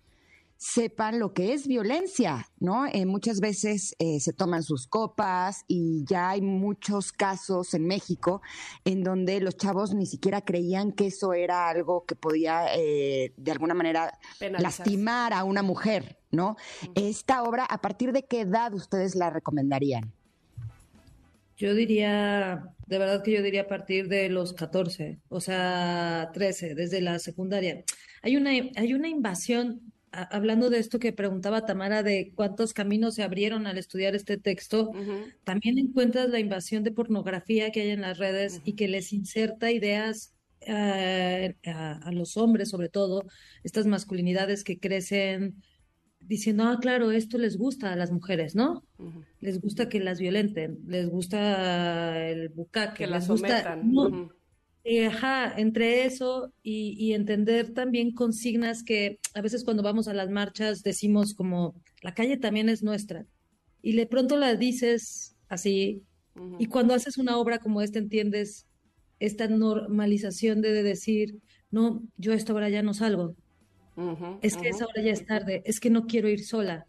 sepan lo que es violencia, ¿no? Eh, muchas veces eh, se toman sus copas y ya hay muchos casos en México en donde los chavos ni siquiera creían que eso era algo que podía eh, de alguna manera lastimar a una mujer, ¿no? Esta obra, ¿a partir de qué edad ustedes la recomendarían? Yo diría, de verdad que yo diría a partir de los 14, o sea, 13, desde la secundaria. Hay una, hay una invasión hablando de esto que preguntaba Tamara de cuántos caminos se abrieron al estudiar este texto, también encuentras la invasión de pornografía que hay en las redes y que les inserta ideas eh, a, los hombres, sobre todo, estas masculinidades que crecen diciendo, ah, claro, esto les gusta a las mujeres, ¿no? Les gusta que las violenten, les gusta el bucaque, que las sometan. Eh, ajá, entre eso y, entender también consignas que a veces cuando vamos a las marchas decimos como, la calle también es nuestra. Y de pronto la dices así, y cuando haces una obra como esta entiendes esta normalización de, decir, no, yo a esta hora ya no salgo. es que esa hora ya es tarde, es que no quiero ir sola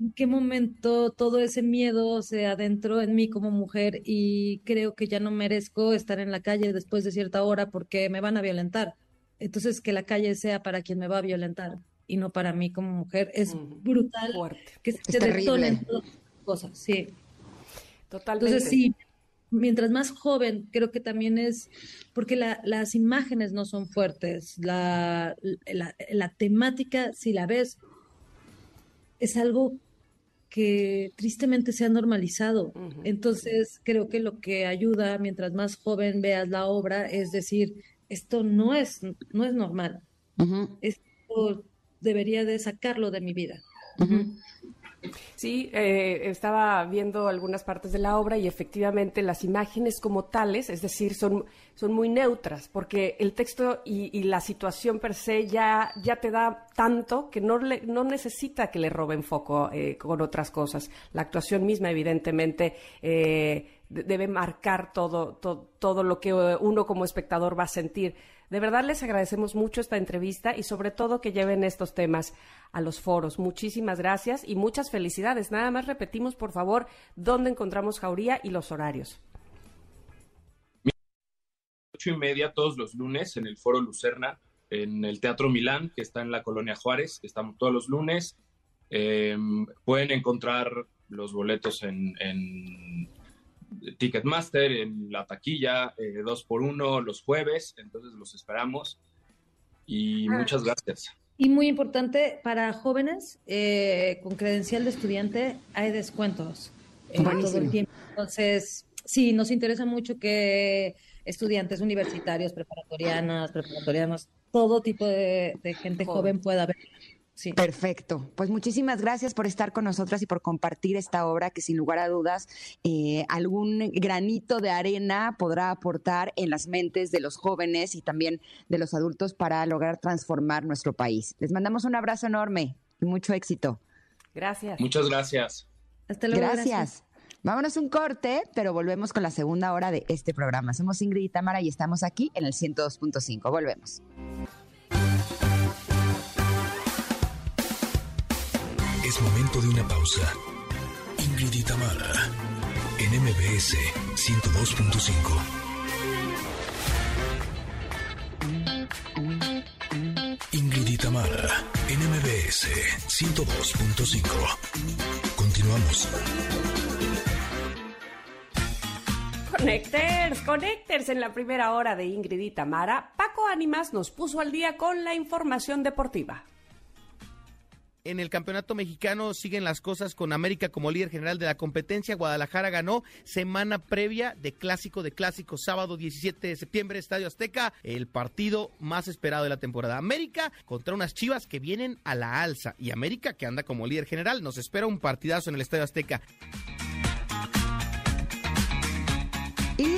en qué momento todo ese miedo se adentró en mí como mujer y creo que ya no merezco estar en la calle después de cierta hora porque me van a violentar. Entonces, que la calle sea para quien me va a violentar y no para mí como mujer es brutal. Que se es cosas, sí. Totalmente. Entonces, sí, mientras más joven, creo que también es porque las imágenes no son fuertes, la, la, la temática, si la ves, es algo que tristemente se ha normalizado. Entonces, creo que lo que ayuda mientras más joven veas la obra es decir, esto no es, no es normal. Esto debería de sacarlo de mi vida. Sí, eh, estaba viendo algunas partes de la obra y efectivamente las imágenes como tales, es decir, son, son muy neutras, porque el texto y, la situación per se ya, ya te da tanto que no, le, no necesita que le roben foco eh, con otras cosas. La actuación misma, evidentemente, eh, debe marcar todo, todo, todo lo que uno como espectador va a sentir. De verdad les agradecemos mucho esta entrevista y sobre todo que lleven estos temas a los foros. Muchísimas gracias y muchas felicidades. Nada más repetimos, por favor, dónde encontramos Jauría y los horarios. Ocho y media todos los lunes en el Foro Lucerna, en el Teatro Milán, que está en la Colonia Juárez. Estamos todos los lunes. Em, pueden encontrar los boletos en Ticketmaster, en la taquilla, eh, dos por uno los jueves, entonces los esperamos y ah. muchas gracias. Y muy importante, para jóvenes eh, con credencial de estudiante hay descuentos eh, todo el tiempo. Entonces, sí, nos interesa mucho que estudiantes universitarios, preparatorianas, preparatorianos, todo tipo de, gente joven pueda ver Perfecto. Pues muchísimas gracias por estar con nosotras y por compartir esta obra que sin lugar a dudas eh, algún granito de arena podrá aportar en las mentes de los jóvenes y también de los adultos para lograr transformar nuestro país. Les mandamos un abrazo enorme y mucho éxito. Gracias. Muchas gracias. Hasta luego. Gracias. Vámonos un corte, pero volvemos con la segunda hora de este programa. Somos Ingrid y Tamara y estamos aquí en el 102.5. Volvemos. Es momento de una pausa. Ingrid y Tamara, en MBS 102.5. Ingrid y Tamara, en MBS 102.5. Continuamos. Connecters, Connecters en la primera hora de Ingrid y Tamara. Paco Ánimas nos puso al día con la información deportiva. En el campeonato mexicano siguen las cosas con América como líder general de la competencia. Guadalajara ganó semana previa de clásico de clásicos, sábado 17 de septiembre, Estadio Azteca, el partido más esperado de la temporada. América contra unas chivas que vienen a la alza y América que anda como líder general. Nos espera un partidazo en el Estadio Azteca.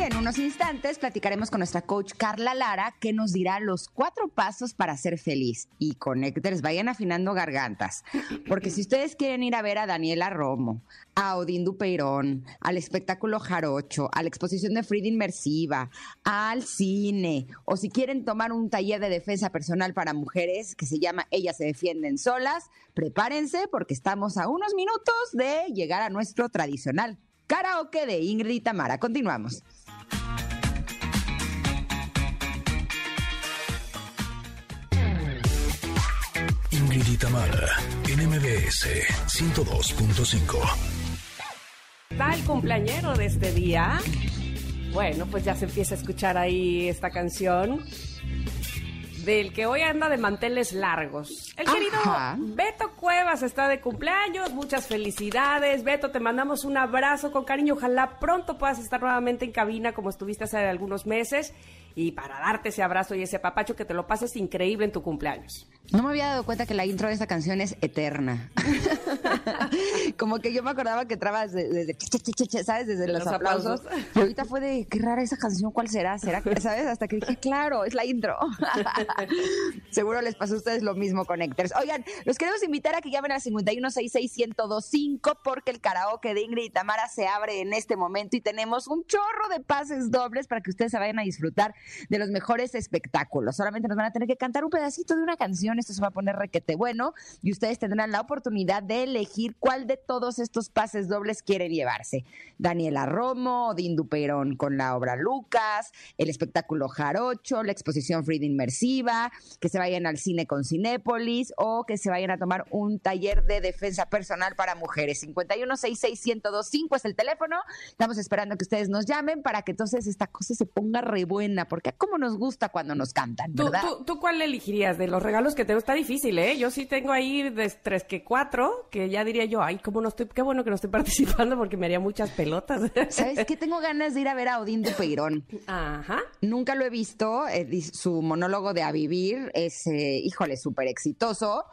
En unos instantes platicaremos con nuestra coach Carla Lara, que nos dirá los cuatro pasos para ser feliz. Y Connectors, vayan afinando gargantas. Porque si ustedes quieren ir a ver a Daniela Romo, a Odín Dupeirón, al espectáculo Jarocho, a la exposición de Frida Inmersiva, al cine, o si quieren tomar un taller de defensa personal para mujeres que se llama Ellas se defienden solas, prepárense porque estamos a unos minutos de llegar a nuestro tradicional Karaoke de Ingrid y Tamara. Continuamos. Ingrid y Tamara, NMBS 102.5. ¿Está el cumpleañero de este día? Bueno, pues ya se empieza a escuchar ahí esta canción del que hoy anda de manteles largos. El querido Ajá. Beto Cuevas está de cumpleaños, muchas felicidades. Beto, te mandamos un abrazo con cariño. Ojalá pronto puedas estar nuevamente en cabina como estuviste hace algunos meses y para darte ese abrazo y ese papacho que te lo pases increíble en tu cumpleaños. No me había dado cuenta que la intro de esta canción es eterna. Como que yo me acordaba que entraba desde, desde ¿sabes? Desde los, Los aplausos. aplausos. Y ahorita fue de qué rara esa canción, ¿cuál será? ¿Será sabes? Hasta que dije, claro, es la intro. Seguro les pasó a ustedes lo mismo, Connectors. Oigan, los queremos invitar a que llamen al 5166125 porque el karaoke de Ingrid y Tamara se abre en este momento y tenemos un chorro de pases dobles para que ustedes se vayan a disfrutar de los mejores espectáculos. Solamente nos van a tener que cantar un pedacito de una canción, esto se va a poner requete bueno y ustedes tendrán la oportunidad de elegir cuál de todos estos pases dobles quieren llevarse. Daniela Romo, Odín Duperón con la obra Lucas, el espectáculo Jarocho, la exposición Frida Inmersiva, que se vayan al cine con Cinépolis o que se vayan a tomar un taller de defensa personal para mujeres. 5166125 es el teléfono. Estamos esperando que ustedes nos llamen para que entonces esta cosa se ponga re buena, porque como nos gusta cuando nos cantan, ¿Tú, tú, tú cuál elegirías de los regalos que tengo? Está difícil, ¿eh? Yo sí tengo ahí de tres que cuatro, que ya diría yo, ay, cómo no estoy, qué bueno que no estoy participando porque me haría muchas pelotas. ¿Sabes qué? Tengo ganas de ir a ver a Odín Dupeirón. Ajá. Nunca lo he visto. eh, su monólogo de A Vivir es, eh, híjole, súper exitoso.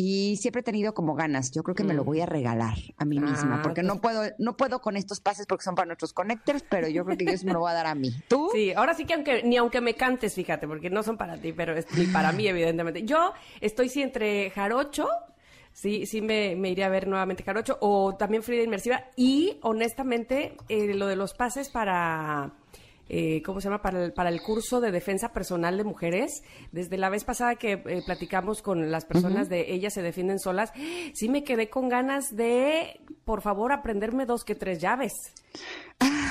Y siempre he tenido como ganas. Yo creo que me lo voy a regalar a mí misma. Ah, porque pues- no puedo, no puedo con estos pases porque son para nuestros connectors, pero yo creo que yo sí me lo voy a dar a mí. ¿Tú? Sí, ahora sí que aunque, ni aunque me cantes, fíjate, porque no son para ti, pero es ni para mí, evidentemente. Yo estoy sí entre Jarocho, sí, sí me, me iría a ver nuevamente Jarocho, o también Frida Inmersiva, y honestamente, eh, lo de los pases para. Eh, ¿Cómo se llama? Para el, para el curso de defensa personal de mujeres. Desde la vez pasada que eh, platicamos con las personas de Ellas se defienden solas, sí me quedé con ganas de, por favor, aprenderme dos que tres llaves.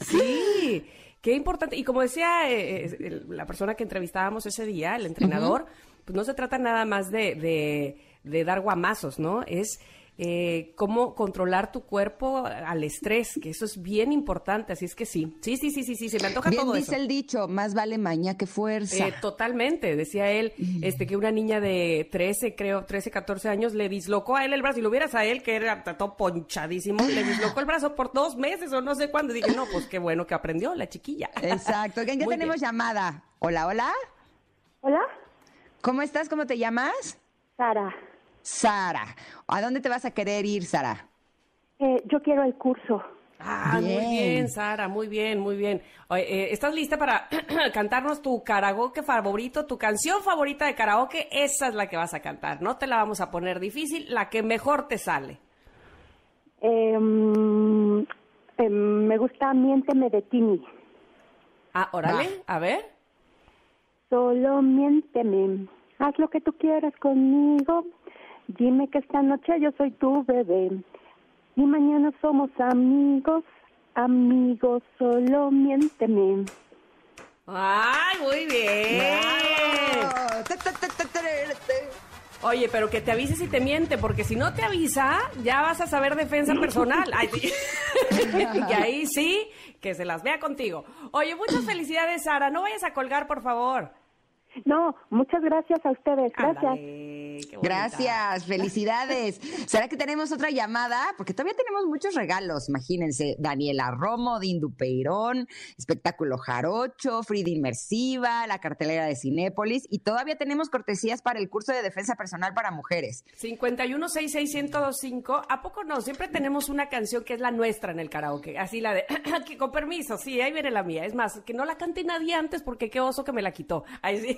Sí, qué importante. Y como decía eh, eh, la persona que entrevistábamos ese día, el entrenador, pues no se trata nada más de, de, de dar guamazos, ¿no? Es eh, cómo controlar tu cuerpo al estrés, que eso es bien importante. Así es que sí, sí, sí, sí, sí, sí, se me antoja Bien todo dice eso. el dicho, más vale maña que fuerza. Eh, totalmente, decía él, este que una niña de 13, creo, 13, 14 años le dislocó a él el brazo, y lo vieras a él que era todo ponchadísimo, le dislocó el brazo por dos meses o no sé cuándo, dije, no, pues qué bueno que aprendió la chiquilla. Exacto. Oigan, ya Muy tenemos bien. llamada. Hola, hola. Hola, ¿Cómo estás? ¿Cómo te llamas? Sara. Sara. ¿A dónde te vas a querer ir, Sara? Eh, yo quiero el curso. Ah, muy Bien. Sara, muy bien, muy bien. Oye, eh, ¿Estás lista para cantarnos tu karaoke favorito, tu canción favorita de karaoke? Esa es la que vas a cantar, no te la vamos a poner difícil, la que mejor te sale. Eh, mm, eh, me gusta Miénteme de Tini. Ah, órale, a ver. Solo miénteme, haz lo que tú quieras conmigo. Dime que esta noche yo soy tu bebé. Y mañana somos amigos, amigos, solo miénteme. ¡Ay, muy bien! Oye, pero que te avise si te miente, porque si no te avisa, ya vas a saber defensa personal. Ay, y ahí sí, que se las vea contigo. Oye, muchas felicidades, Sara. No vayas a colgar, por favor. No, muchas gracias a ustedes. Gracias. Gracias, felicidades. ¿Será que tenemos otra llamada? Porque todavía tenemos muchos regalos, imagínense. Daniela Romo, Dindu Peirón, Espectáculo Jarocho, Frida Inmersiva, la cartelera de Cinépolis y todavía tenemos cortesías para el curso de defensa personal para mujeres. 5166125, ¿a poco no? Siempre tenemos una canción que es la nuestra en el karaoke. Así la de, que con permiso, sí, ahí viene la mía. Es más, que no la cante nadie antes porque qué oso que me la quitó. Ahí sí.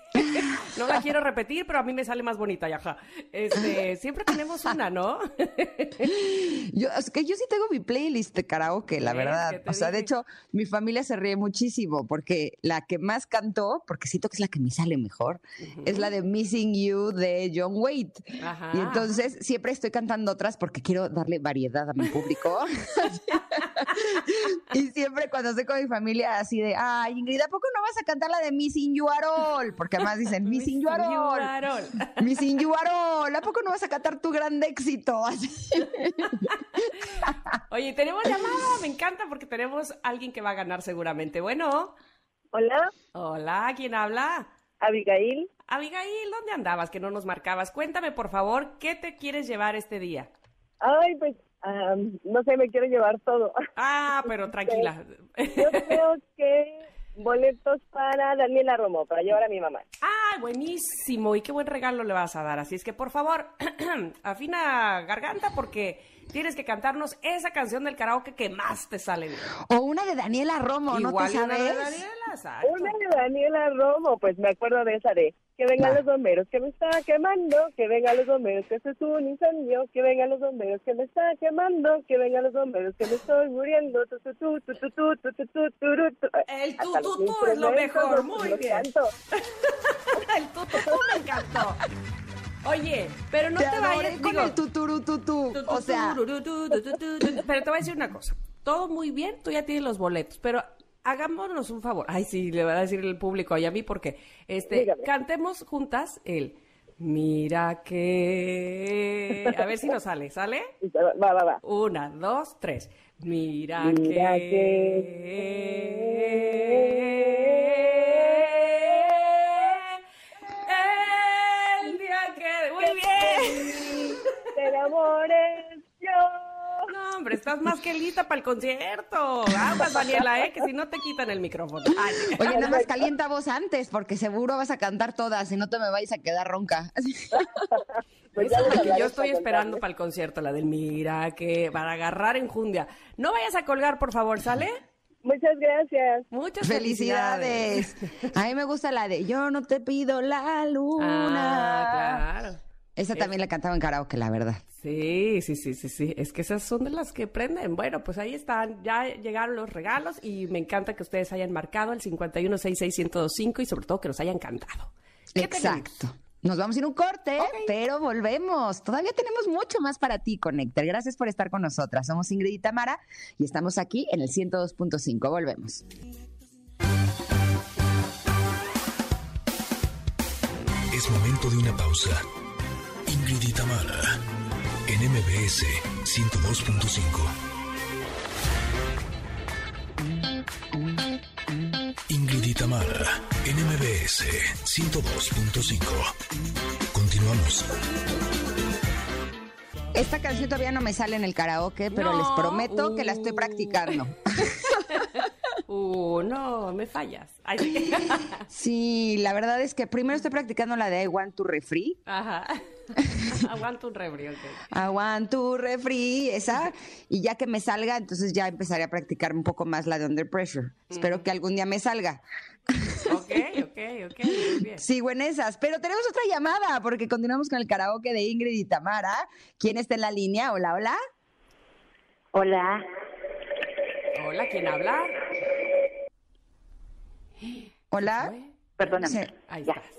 No la quiero repetir, pero a mí me sale más bonita, ya. ja. Este, siempre tenemos una, ¿no? Yo, es que yo sí tengo mi playlist de karaoke, la verdad. ¿Qué te O sea, de hecho, mi familia se ríe muchísimo porque la que más cantó, porque siento que es la que me sale mejor, es la de Missing You de John Waite. Ajá. Y entonces siempre estoy cantando otras porque quiero darle variedad a mi público. y siempre cuando estoy con mi familia así de, ay, Ingrid, ¿a poco no vas a cantar la de Missing You all? Porque además dicen. Missing You at all. ¿A poco no vas a cantar tu gran éxito? Oye, tenemos llamada, me encanta porque tenemos alguien que va a ganar seguramente. Bueno, Hola, hola, ¿quién habla? Abigail. Abigail, ¿dónde andabas que no nos marcabas? Cuéntame, por favor, ¿qué te quieres llevar este día? Ay, pues, am, no sé, me quiero llevar todo. Ah, pero tranquila. Yo creo que boletos para Daniela Romo, para llevar a mi mamá. Ah, buenísimo. Y qué buen regalo le vas a dar. Así es que, por favor, afina garganta porque tienes que cantarnos esa canción del karaoke que más te sale bien. O una de Daniela Romo, ¿no Igual te una de sabes? Daniela, exacto. Una de Daniela Romo, pues me acuerdo de esa de que vengan los bomberos que me está quemando, que vengan los bomberos que esto es un incendio, que vengan los bomberos que me está quemando, que vengan los bomberos que me estoy muriendo. Tu, tu, tu, tu, tu, tu, tu, tu. El tu, tu, es lo mejor, muy bien. canto. El tu, tu, tu me encantó. Oye, pero no te te, vayas, con digo, el tuturu tutú. tu, tu, O sea, pero te voy a decir una cosa. Todo muy bien, tú ya tienes los boletos, pero hagámonos un favor. Ay, sí, le va a decir el público y a mí porque este Dígame. cantemos juntas el Mira que a ver si nos sale, ¿sale? Va, va, va. Una, dos, tres. Mira, Mira que... estás más que lista para el concierto. Aguas, Daniela, ¿eh? Que si no te quitan el micrófono. Ay, oye, nada más calienta voz antes, porque seguro vas a cantar todas y no te me vais a quedar ronca. Pues es que yo estoy esperando para el concierto, la del Mira, que para agarrar enjundia. No vayas a colgar, por favor, ¿sale? Muchas gracias. Muchas Felicidades. A mí me gusta la de Yo no te pido la luna. Ah, claro. Esa también la cantaba en karaoke, la verdad. Sí, sí, sí, sí, sí. Es que esas son de las que prenden. Bueno, pues ahí están. Ya llegaron los regalos y me encanta que ustedes hayan marcado el 5166125 y sobre todo que nos hayan cantado. ¿Qué Exacto. Nos vamos a ir un corte, pero volvemos. Todavía tenemos mucho más para ti, Connector. Gracias por estar con nosotras. Somos Ingrid y Tamara y estamos aquí en el 102.5. Volvemos. Es momento de una pausa. Ingrid y Tamara, en MBS 102.5. Ingrid y Tamara, en MBS 102.5. Continuamos. Esta canción todavía no me sale en el karaoke, pero No. les prometo que la estoy Uh. practicando. Uh, no, me fallas. Ay, sí. La verdad es que primero estoy practicando la de I want to refree. Ajá. Aguanto un rebri, ok. I want to refree, esa. Y ya que me salga, entonces ya empezaré a practicar un poco más la de Under Pressure. Espero que algún día me salga. Ok, ok, ok, bien. Sigo en esas, pero tenemos otra llamada porque continuamos con el karaoke de Ingrid y Tamara. ¿Quién está en la línea? Hola, hola. Hola, Hola, ¿quién habla? Hola. Perdóname. Sí. Ahí Ya. estás.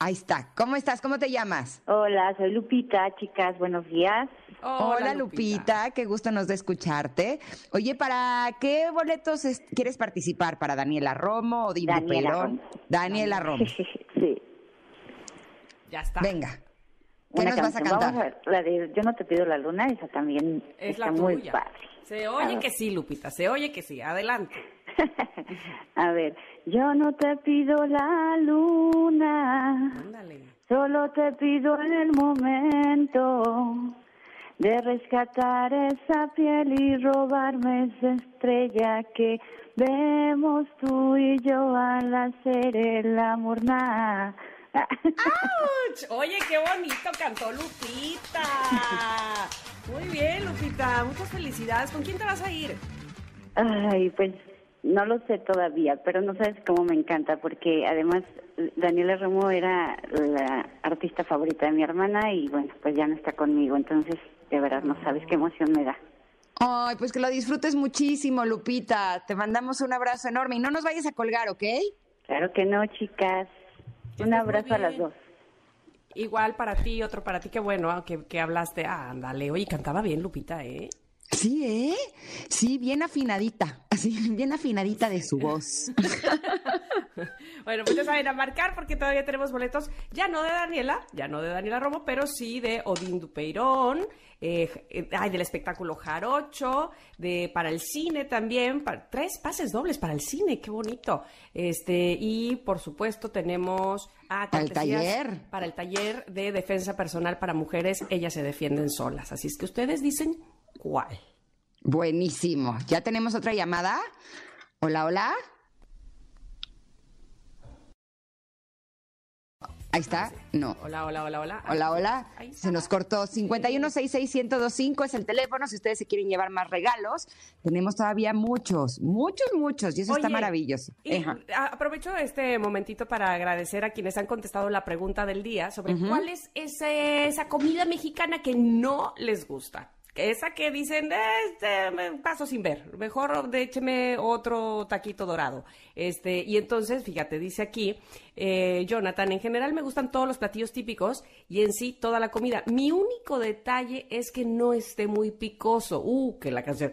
Ahí está. ¿Cómo estás? ¿Cómo te llamas? Hola, soy Lupita, chicas, buenos días. Hola, Lupita. qué gusto nos de escucharte. Oye, ¿para qué boletos es- quieres participar? ¿Para Daniela Romo o Daniela Peirón? Romo. Daniela Romo. sí. Ya está. Venga. ¿Qué una nos vas a canción. cantar? Vamos a ver, la de Yo no te pido la luna, esa también Es está la muy tuya. padre. Se oye que sí, Lupita, se oye que sí. Adelante. A ver, yo no te pido la luna, Ándale. solo te pido el momento de rescatar esa piel y robarme esa estrella que vemos tú y yo al hacer el amor. na. ¡Auch! Oye, qué bonito cantó Lupita. Muy bien, Lupita. Muchas felicidades. ¿Con quién te vas a ir? Ay, pues no lo sé todavía, pero no sabes cómo me encanta, porque además Daniela Romo era la artista favorita de mi hermana y bueno, pues ya no está conmigo, entonces de verdad no sabes qué emoción me da. Ay, pues que lo disfrutes muchísimo, Lupita. Te mandamos un abrazo enorme y no nos vayas a colgar, ¿ok? Claro que no, chicas. Un abrazo a las dos. Igual para ti, otro para ti. Qué bueno ah, que, que hablaste. Ah, ándale. Oye, cantaba bien, Lupita, ¿eh? Sí, ¿eh? Sí, bien afinadita. Así, bien afinadita de su voz. Bueno, pues ya saben, a marcar porque todavía tenemos boletos, ya no de Daniela, ya no de Daniela Romo, pero sí de Odín Dupeirón, eh, eh, ay, del espectáculo Jarocho, de para el cine también, pa- tres pases dobles para el cine, qué bonito. Este, y por supuesto tenemos ah, Para el cortesías taller. Para el taller de defensa personal para mujeres, ellas se defienden solas. Así es que ustedes dicen cuál. Buenísimo. ¿Ya tenemos otra llamada? Hola, hola. Ahí está. No. Hola, hola, hola, hola. Hola, hola. Se nos cortó. 51661025 es el teléfono si ustedes se quieren llevar más regalos. Tenemos todavía muchos, muchos, muchos. Y eso está maravilloso. Y aprovecho este momentito para agradecer a quienes han contestado la pregunta del día sobre cuál es ese- esa comida mexicana que no les gusta. Esa que dicen, este, me paso sin ver, mejor écheme otro taquito dorado. Este, y entonces, fíjate, dice aquí, eh, Jonathan, en general me gustan todos los platillos típicos y en sí toda la comida. Mi único detalle es que no esté muy picoso. Uh, que la canción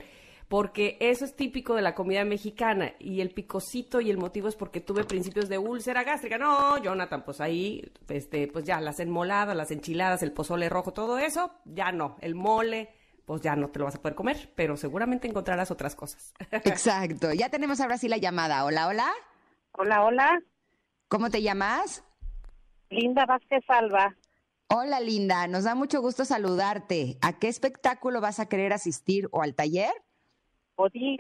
porque eso es típico de la comida mexicana y el picocito y el motivo es porque tuve principios de úlcera gástrica. No, Jonathan, pues ahí, este, pues ya las enmoladas, las enchiladas, el pozole rojo, todo eso, ya no. El mole, pues ya no te lo vas a poder comer, pero seguramente encontrarás otras cosas. Exacto. Ya tenemos ahora sí la llamada. Hola, hola. Hola, hola. ¿Cómo te llamas? Linda Vázquez Alba. Hola, Linda. Nos da mucho gusto saludarte. ¿A qué espectáculo vas a querer asistir o al taller? Odín.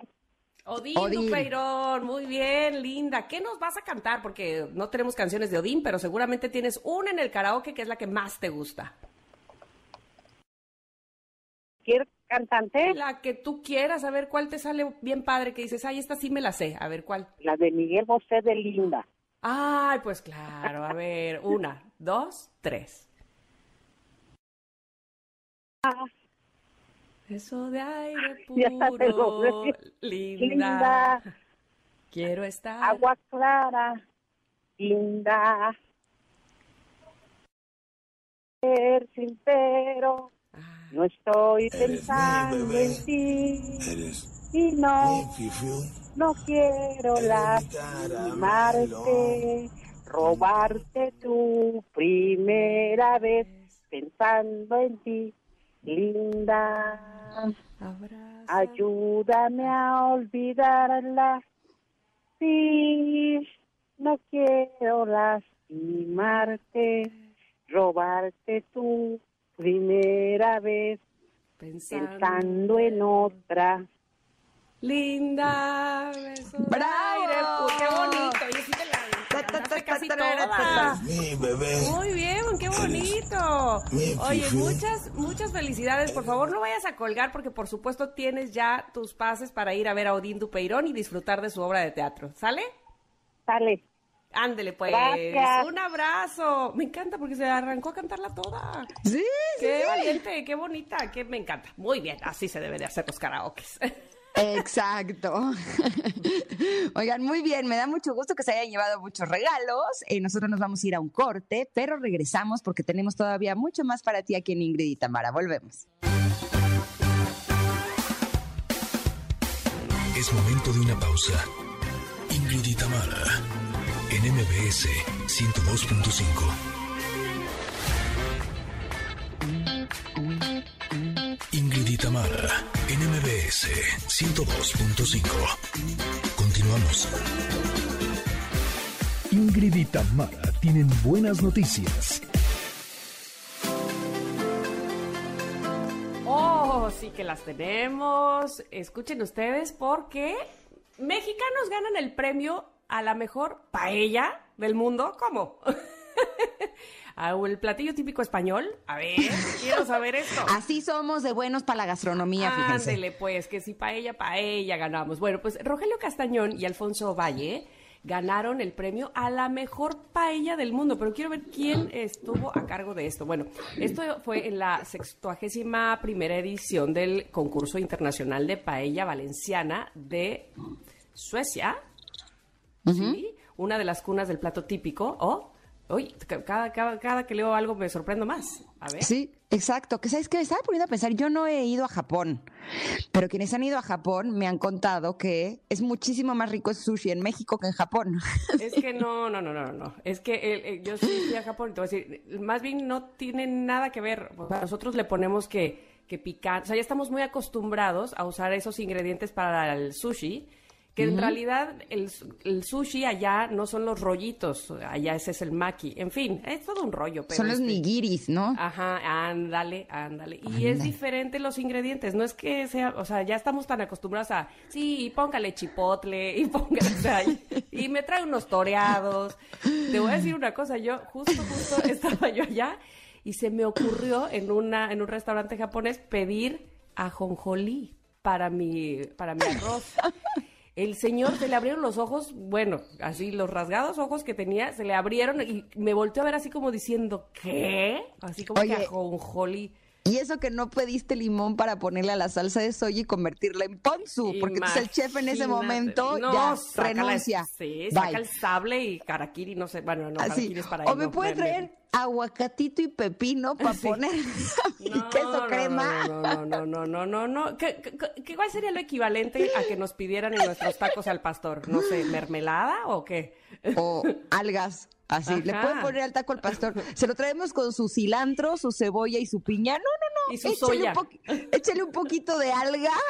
Odín, Odín. Dupeirón, muy bien, linda. ¿Qué nos vas a cantar? Porque no tenemos canciones de Odín, pero seguramente tienes una en el karaoke que es la que más te gusta. ¿Quieres cantante? La que tú quieras, a ver cuál te sale bien padre, que dices, ay, esta sí me la sé, a ver cuál. La de Miguel Bosé de Linda. Ay, pues claro, a ver, una, dos, tres. Eso de aire puro, linda. Linda. Quiero estar. Agua clara. Linda. Ser sincero. No estoy pensando en ti. Y no, no quiero lastimarte, robarte tu primera vez pensando en ti, linda. abraza. Ayúdame a olvidarla. Sí, no quiero lastimarte, robarte tu primera vez pensando en otra. Linda, beso de ¡Bravo! aire puro. ¡Qué bonito! Oye, sí te la casi toda. Muy bien, qué bonito. Oye, muchas, muchas felicidades. Por favor, no vayas a colgar porque por supuesto tienes ya tus pases para ir a ver a Odín Dupeirón y disfrutar de su obra de teatro. ¿Sale? Sale. Ándele, pues. Gracias. Un abrazo. Me encanta porque se arrancó a cantarla toda. Sí, Qué valiente, qué bonita, que me encanta. Muy bien, así se debe de hacer los karaokes. Exacto. Oigan, muy bien, me da mucho gusto que se hayan llevado muchos regalos. Eh, nosotros nos vamos a ir a un corte, pero regresamos porque tenemos todavía mucho más para ti aquí en Ingrid y Tamara. Volvemos. Es momento de una pausa. Ingrid y Tamara, en MBS 102.5. Tamara en MBS 102.5. Continuamos. Ingrid y Tamara tienen buenas noticias. Oh, sí que las tenemos. Escuchen ustedes porque mexicanos ganan el premio a la mejor paella del mundo. ¿Cómo? Ah, el platillo típico español. A ver, quiero saber esto. Así somos de buenos para la gastronomía, fíjense. Ándele, pues, que si paella, paella ganamos. Bueno, pues Rogelio Castañón y Alfonso Valle ganaron el premio a la mejor paella del mundo. Pero quiero ver quién estuvo a cargo de esto. Bueno, esto fue en la sextuagésima primera edición del concurso internacional de paella valenciana de Suecia. Sí, una de las cunas del plato típico. Oh, Uy, cada, cada, cada, que leo algo me sorprendo más. A ver. Sí, exacto. Que sabes que me estaba poniendo a pensar, yo no he ido a Japón, pero quienes han ido a Japón me han contado que es muchísimo más rico el sushi en México que en Japón. Es que no, no, no, no, no. Es que el, el, yo sí fui a Japón, te voy a decir, más bien no tiene nada que ver. Nosotros le ponemos que, que picar, o sea, ya estamos muy acostumbrados a usar esos ingredientes para el sushi que en realidad el, el, sushi allá no son los rollitos, allá ese es el maki. En fin, es todo un rollo. Pero son los este, nigiris, ¿no? Ajá, ándale, ándale. Y es diferente los ingredientes, no es que sea, o sea, ya estamos tan acostumbrados a, sí, póngale chipotle y póngale, o sea, y, y me trae unos toreados. Te voy a decir una cosa, yo justo, justo estaba yo allá y se me ocurrió en, una, en un restaurante japonés pedir ajonjolí para mi, para mi arroz. El señor se le abrieron los ojos, bueno, así los rasgados ojos que tenía, se le abrieron y me volteó a ver así como diciendo, ¿qué? Así como Oye, que ajonjolí. Y eso que no pediste limón para ponerle a la salsa de soya y convertirla en ponzu, porque entonces el chef en ese momento no, ya renuncia. La, sí, saca el sable y karakiri, no sé, bueno, no, Así. es para O me no, puede traer aguacatito y pepino para Sí. poner No, queso no, crema. No, no, no, no, no, no, no. ¿Qué, qué, qué- cuál sería lo equivalente a que nos pidieran en nuestros tacos al pastor? No sé, ¿mermelada o qué? O algas. Así, le pueden poner al taco al pastor. Se lo traemos con su cilantro, su cebolla y su piña. No, no, no. Y su échale, soya. Un échale un poquito de alga.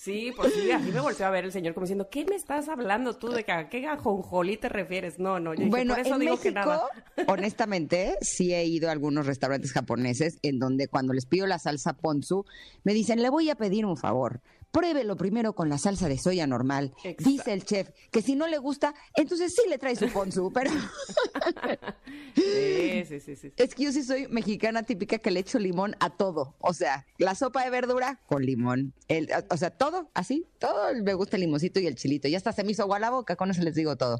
Sí, pues sí, así me volteó a ver el señor como diciendo, ¿qué me estás hablando tú? ¿De que qué ajonjolí te refieres? No, no, yo dije, Bueno, por eso en digo que México, nada. honestamente, sí he ido a algunos restaurantes japoneses en donde cuando les pido la salsa ponzu, me dicen, le voy a pedir un favor. Pruébelo primero con la salsa de soya normal. Exacto. Dice el chef que si no le gusta, entonces sí le trae su ponzu. Pero Sí, sí, sí, sí. es que yo sí soy mexicana típica que le echo limón a todo. O sea, la sopa de verdura con limón. El, o sea, todo así, todo me gusta el limoncito y el chilito. Ya hasta se me hizo agua la boca, con eso les digo todo.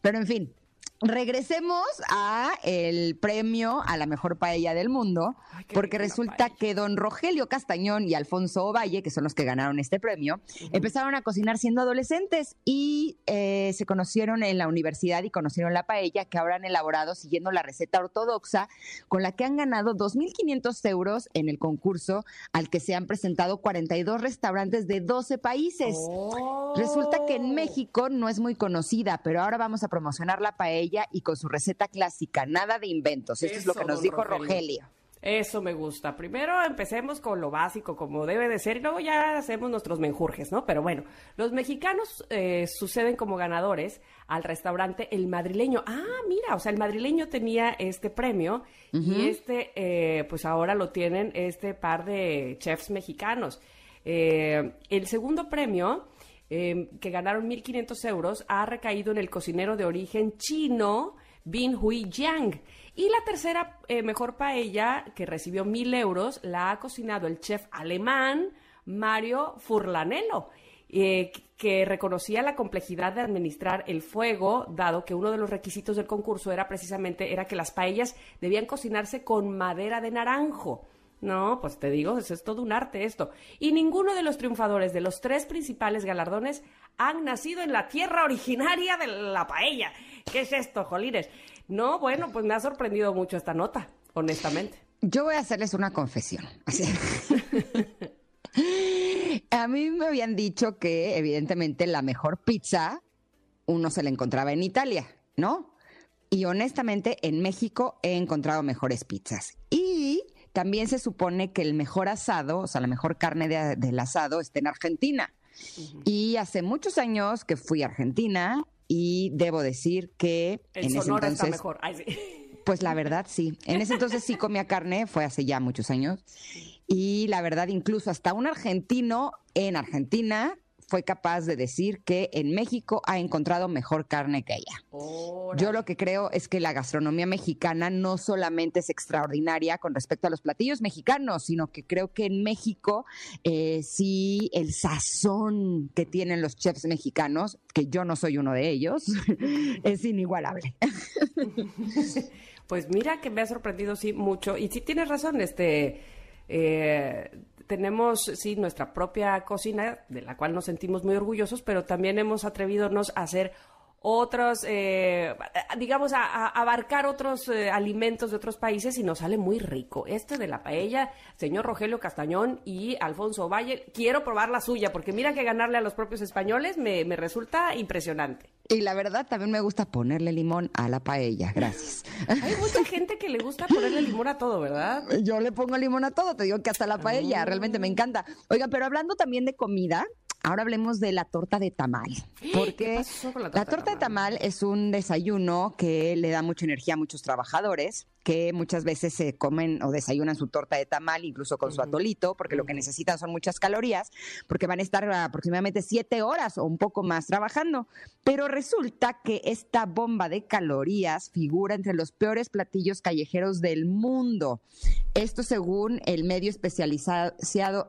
Pero en fin. Regresemos a el premio a la mejor paella del mundo, Ay, porque resulta que don Rogelio Castañón y Alfonso Ovalle, que son los que ganaron este premio, empezaron a cocinar siendo adolescentes y eh, se conocieron en la universidad y conocieron la paella que ahora han elaborado siguiendo la receta ortodoxa, con la que han ganado 2.500 euros en el concurso al que se han presentado 42 restaurantes de 12 países. Oh. Resulta que en México no es muy conocida, pero ahora vamos a promocionar la paella y con su receta clásica, nada de inventos. Esto es lo que nos dijo Rogelio. Rogelio. Eso me gusta. Primero empecemos con lo básico, como debe de ser, y luego ya hacemos nuestros menjurjes, ¿no? Pero bueno, los mexicanos eh, suceden como ganadores al restaurante El Madrileño. Ah, mira, o sea, el Madrileño tenía este premio y este, eh, pues ahora lo tienen este par de chefs mexicanos. Eh, el segundo premio eh, que ganaron 1.500 euros, ha recaído en el cocinero de origen chino Bin Hui Yang. Y la tercera eh, mejor paella, que recibió 1.000 euros, la ha cocinado el chef alemán Mario Furlanello. eh, que reconocía la complejidad de administrar el fuego, dado que uno de los requisitos del concurso era precisamente era que las paellas debían cocinarse con madera de naranjo. No, pues te digo, eso es todo un arte esto. Y ninguno de los triunfadores de los tres principales galardones han nacido en la tierra originaria de la paella. ¿Qué es esto, jolines? No, bueno, pues me ha sorprendido mucho esta nota, honestamente. Yo voy a hacerles una confesión. A mí me habían dicho que, evidentemente, la mejor pizza uno se la encontraba en Italia, ¿no? Y honestamente, en México he encontrado mejores pizzas. Y también se supone que el mejor asado, o sea, la mejor carne de- del asado está en Argentina. Y hace muchos años que fui a Argentina y debo decir que El en ese Sonora está entonces, mejor. Ay, sí. pues la verdad sí, en ese entonces sí comía carne, fue hace ya muchos años. Y la verdad, incluso hasta un argentino en Argentina fue capaz de decir que en México ha encontrado mejor carne que ella. Yo lo que creo es que la gastronomía mexicana no solamente es extraordinaria con respecto a los platillos mexicanos, sino que creo que en México eh, sí el sazón que tienen los chefs mexicanos, que yo no soy uno de ellos, es inigualable. Pues mira que me ha sorprendido sí mucho y sí tienes razón, este eh, tenemos sí nuestra propia cocina de la cual nos sentimos muy orgullosos, pero también hemos atrevidonos a hacer otros, eh, digamos, a, a abarcar otros eh, alimentos de otros países y nos sale muy rico. Este de la paella, señor Rogelio Castañón y Alfonso Valle, quiero probar la suya, porque mira que ganarle a los propios españoles me, me resulta impresionante. Y la verdad también me gusta ponerle limón a la paella, gracias. Hay mucha gente que le gusta ponerle limón a todo, ¿verdad? Yo le pongo limón a todo, te digo que hasta la paella, realmente me encanta. Oiga, pero hablando también de comida, ahora hablemos de la torta de tamal. Porque la la torta de torta de tamal es un desayuno que le da mucha energía a muchos trabajadores que muchas veces se comen o desayunan su torta de tamal, incluso con su atolito, porque lo que necesitan son muchas calorías, porque van a estar aproximadamente siete horas o un poco más trabajando. Pero resulta que esta bomba de calorías figura entre los peores platillos callejeros del mundo. Esto según el medio especializado,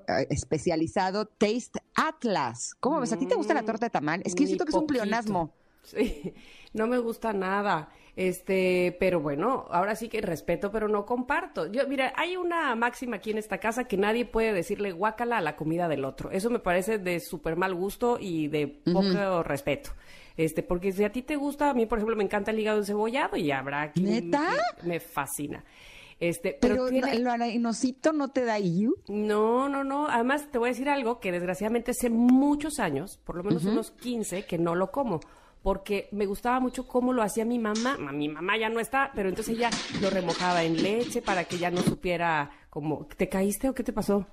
eh, especializado Taste Atlas. ¿Cómo ves? ¿A ti te gusta la torta de tamal? Es que yo siento que es un pleonasmo. Sí, no me gusta nada. Este, pero bueno, ahora sí que respeto, pero no comparto. Yo, mira, hay una máxima aquí en esta casa que nadie puede decirle guácala a la comida del otro. Eso me parece de súper mal gusto y de poco respeto. Este, porque si a ti te gusta, a mí, por ejemplo, me encanta el hígado encebollado y habrá quien ¿Neta? que me fascina. Este, pero, Pero tiene- lo no te da you. no, no, no. Además, te voy a decir algo que desgraciadamente hace muchos años, por lo menos unos 15, que no lo como. Porque me gustaba mucho cómo lo hacía mi mamá. Ma- Mi mamá ya no está, pero entonces ella lo remojaba en leche para que ya no supiera como... ¿Te caíste o qué te pasó?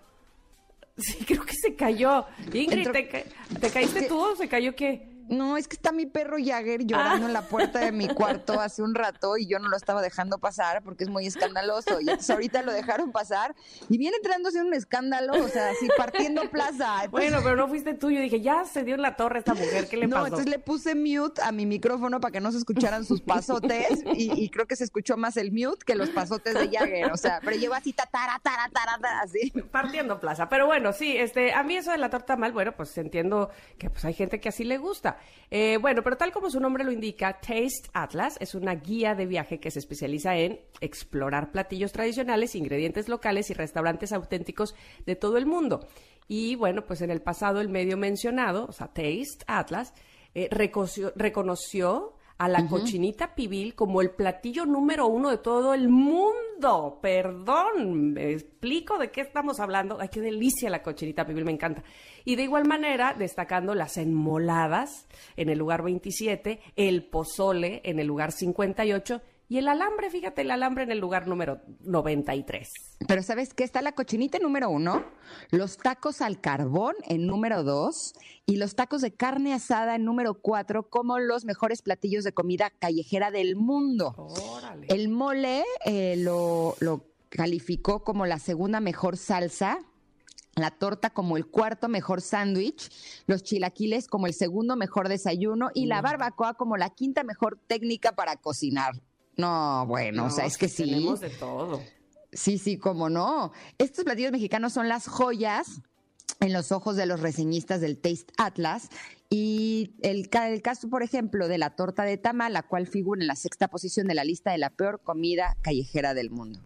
Sí, creo que se cayó. Ingrid, Entró- ¿te, ca- ¿te caíste tú o se cayó qué? No, es que está mi perro Jagger llorando Ah. en la puerta de mi cuarto hace un rato y yo no lo estaba dejando pasar porque es muy escandaloso. Y entonces ahorita lo dejaron pasar y viene entrando haciendo un escándalo, o sea, así partiendo plaza. Entonces- Bueno, pero no fuiste tú. Yo dije, ya se dio en la torre esta mujer. ¿Qué le no, pasó? entonces le puse mute a mi micrófono para que no se escucharan sus pasotes y, y creo que se escuchó más el mute que los pasotes de Jagger. O sea, pero lleva así tatara, tara, tara, tara, así. partiendo plaza. Pero bueno, sí, este, a mí eso de la torta mal, bueno, pues entiendo que pues hay gente que así le gusta. Eh, bueno, pero tal como su nombre lo indica, Taste Atlas es una guía de viaje que se especializa en explorar platillos tradicionales, ingredientes locales y restaurantes auténticos de todo el mundo. Y bueno, pues en el pasado el medio mencionado, o sea, Taste Atlas, eh, reconoció, reconoció a la cochinita pibil como el platillo número uno de todo el mundo. Perdón, me explico de qué estamos hablando. Ay, qué delicia la cochinita pibil, me encanta. Y de igual manera, destacando las enmoladas en el lugar 27, el pozole en el lugar 58 y el alambre, fíjate, el alambre en el lugar número 93. Pero ¿sabes qué? Está la cochinita en número uno, los tacos al carbón en número dos y los tacos de carne asada en número cuatro como los mejores platillos de comida callejera del mundo. Órale. El mole eh, lo, lo calificó como la segunda mejor salsa, la torta como el cuarto mejor sándwich, los chilaquiles como el segundo mejor desayuno y la barbacoa como la quinta mejor técnica para cocinar. No, bueno, o sea, es que sí, sí. Tenemos de todo. Sí, sí, cómo no. Estos platillos mexicanos son las joyas en los ojos de los reseñistas del Taste Atlas. Y el, el caso, por ejemplo, de la torta de tamal, la cual figura en la sexta posición de la lista de la peor comida callejera del mundo.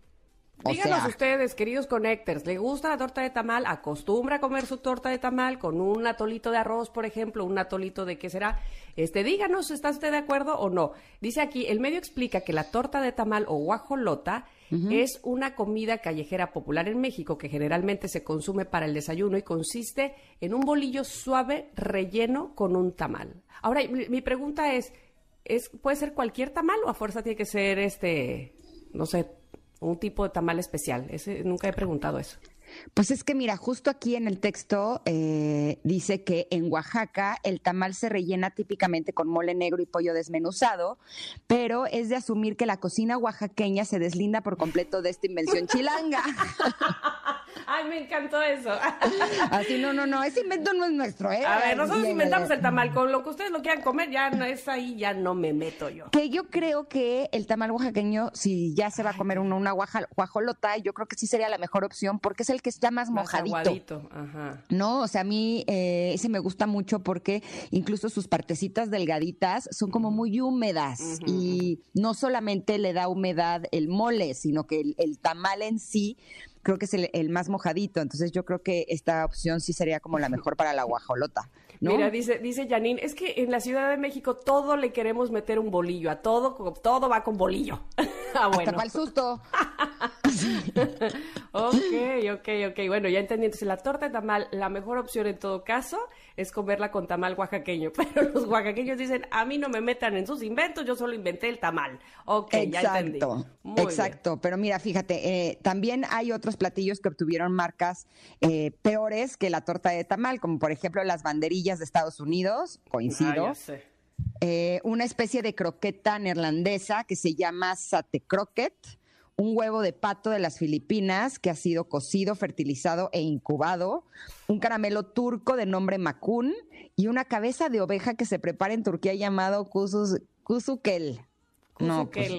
O Díganos sea, ustedes, queridos connectors, ¿le gusta la torta de tamal? ¿Acostumbra a comer su torta de tamal con un atolito de arroz, por ejemplo? ¿Un atolito de qué será? Este, díganos, ¿está usted de acuerdo o no? Dice aquí, el medio explica que la torta de tamal o guajolota es una comida callejera popular en México que generalmente se consume para el desayuno y consiste en un bolillo suave relleno con un tamal. Ahora, mi, mi pregunta es, es, ¿puede ser cualquier tamal o a fuerza tiene que ser este, no sé, Un tipo de tamal especial. Ese, nunca he preguntado eso. Pues es que mira, justo aquí en el texto eh, dice que en Oaxaca el tamal se rellena típicamente con mole negro y pollo desmenuzado, pero es de asumir que la cocina oaxaqueña se deslinda por completo de esta invención chilanga. Ay, me encantó eso. Así, no, no, no, ese invento no es nuestro, ¿eh? A ver, nosotros inventamos el tamal. Con lo que ustedes lo quieran comer, ya no es ahí, ya no me meto yo. Que yo creo que el tamal oaxaqueño, si ya se va a comer uno, una guajolota, yo creo que sí sería la mejor opción porque es el que está más Más mojadito. aguadito, Ajá. No, o sea, a mí eh, ese me gusta mucho porque incluso sus partecitas delgaditas son como muy húmedas y no solamente le da humedad el mole, sino que el, el tamal en sí creo que es el, el más mojadito. Entonces yo creo que esta opción sí sería como la mejor para la guajolota. ¿no? Mira, dice, dice Janine, es que en la Ciudad de México todo le queremos meter un bolillo, a todo, todo va con bolillo. ah, Hasta bueno. para el susto. Ok, ok, ok. Bueno, ya entendí. Entonces, la torta de tamal, la mejor opción en todo caso es comerla con tamal oaxaqueño. Pero los oaxaqueños dicen, a mí no me metan en sus inventos, yo solo inventé el tamal. Ok, ya entendí. Exacto, Muy bien. exacto. Pero mira, fíjate, eh, también hay otros platillos que obtuvieron marcas eh, peores que la torta de tamal, como por ejemplo las banderillas de Estados Unidos, coincido. Ah. Eh, una especie de croqueta neerlandesa que se llama sate croquet, un huevo de pato de las Filipinas que ha sido cocido, fertilizado e incubado, un caramelo turco de nombre macún y una cabeza de oveja que se prepara en Turquía llamado kusus, kusukel. No, pues,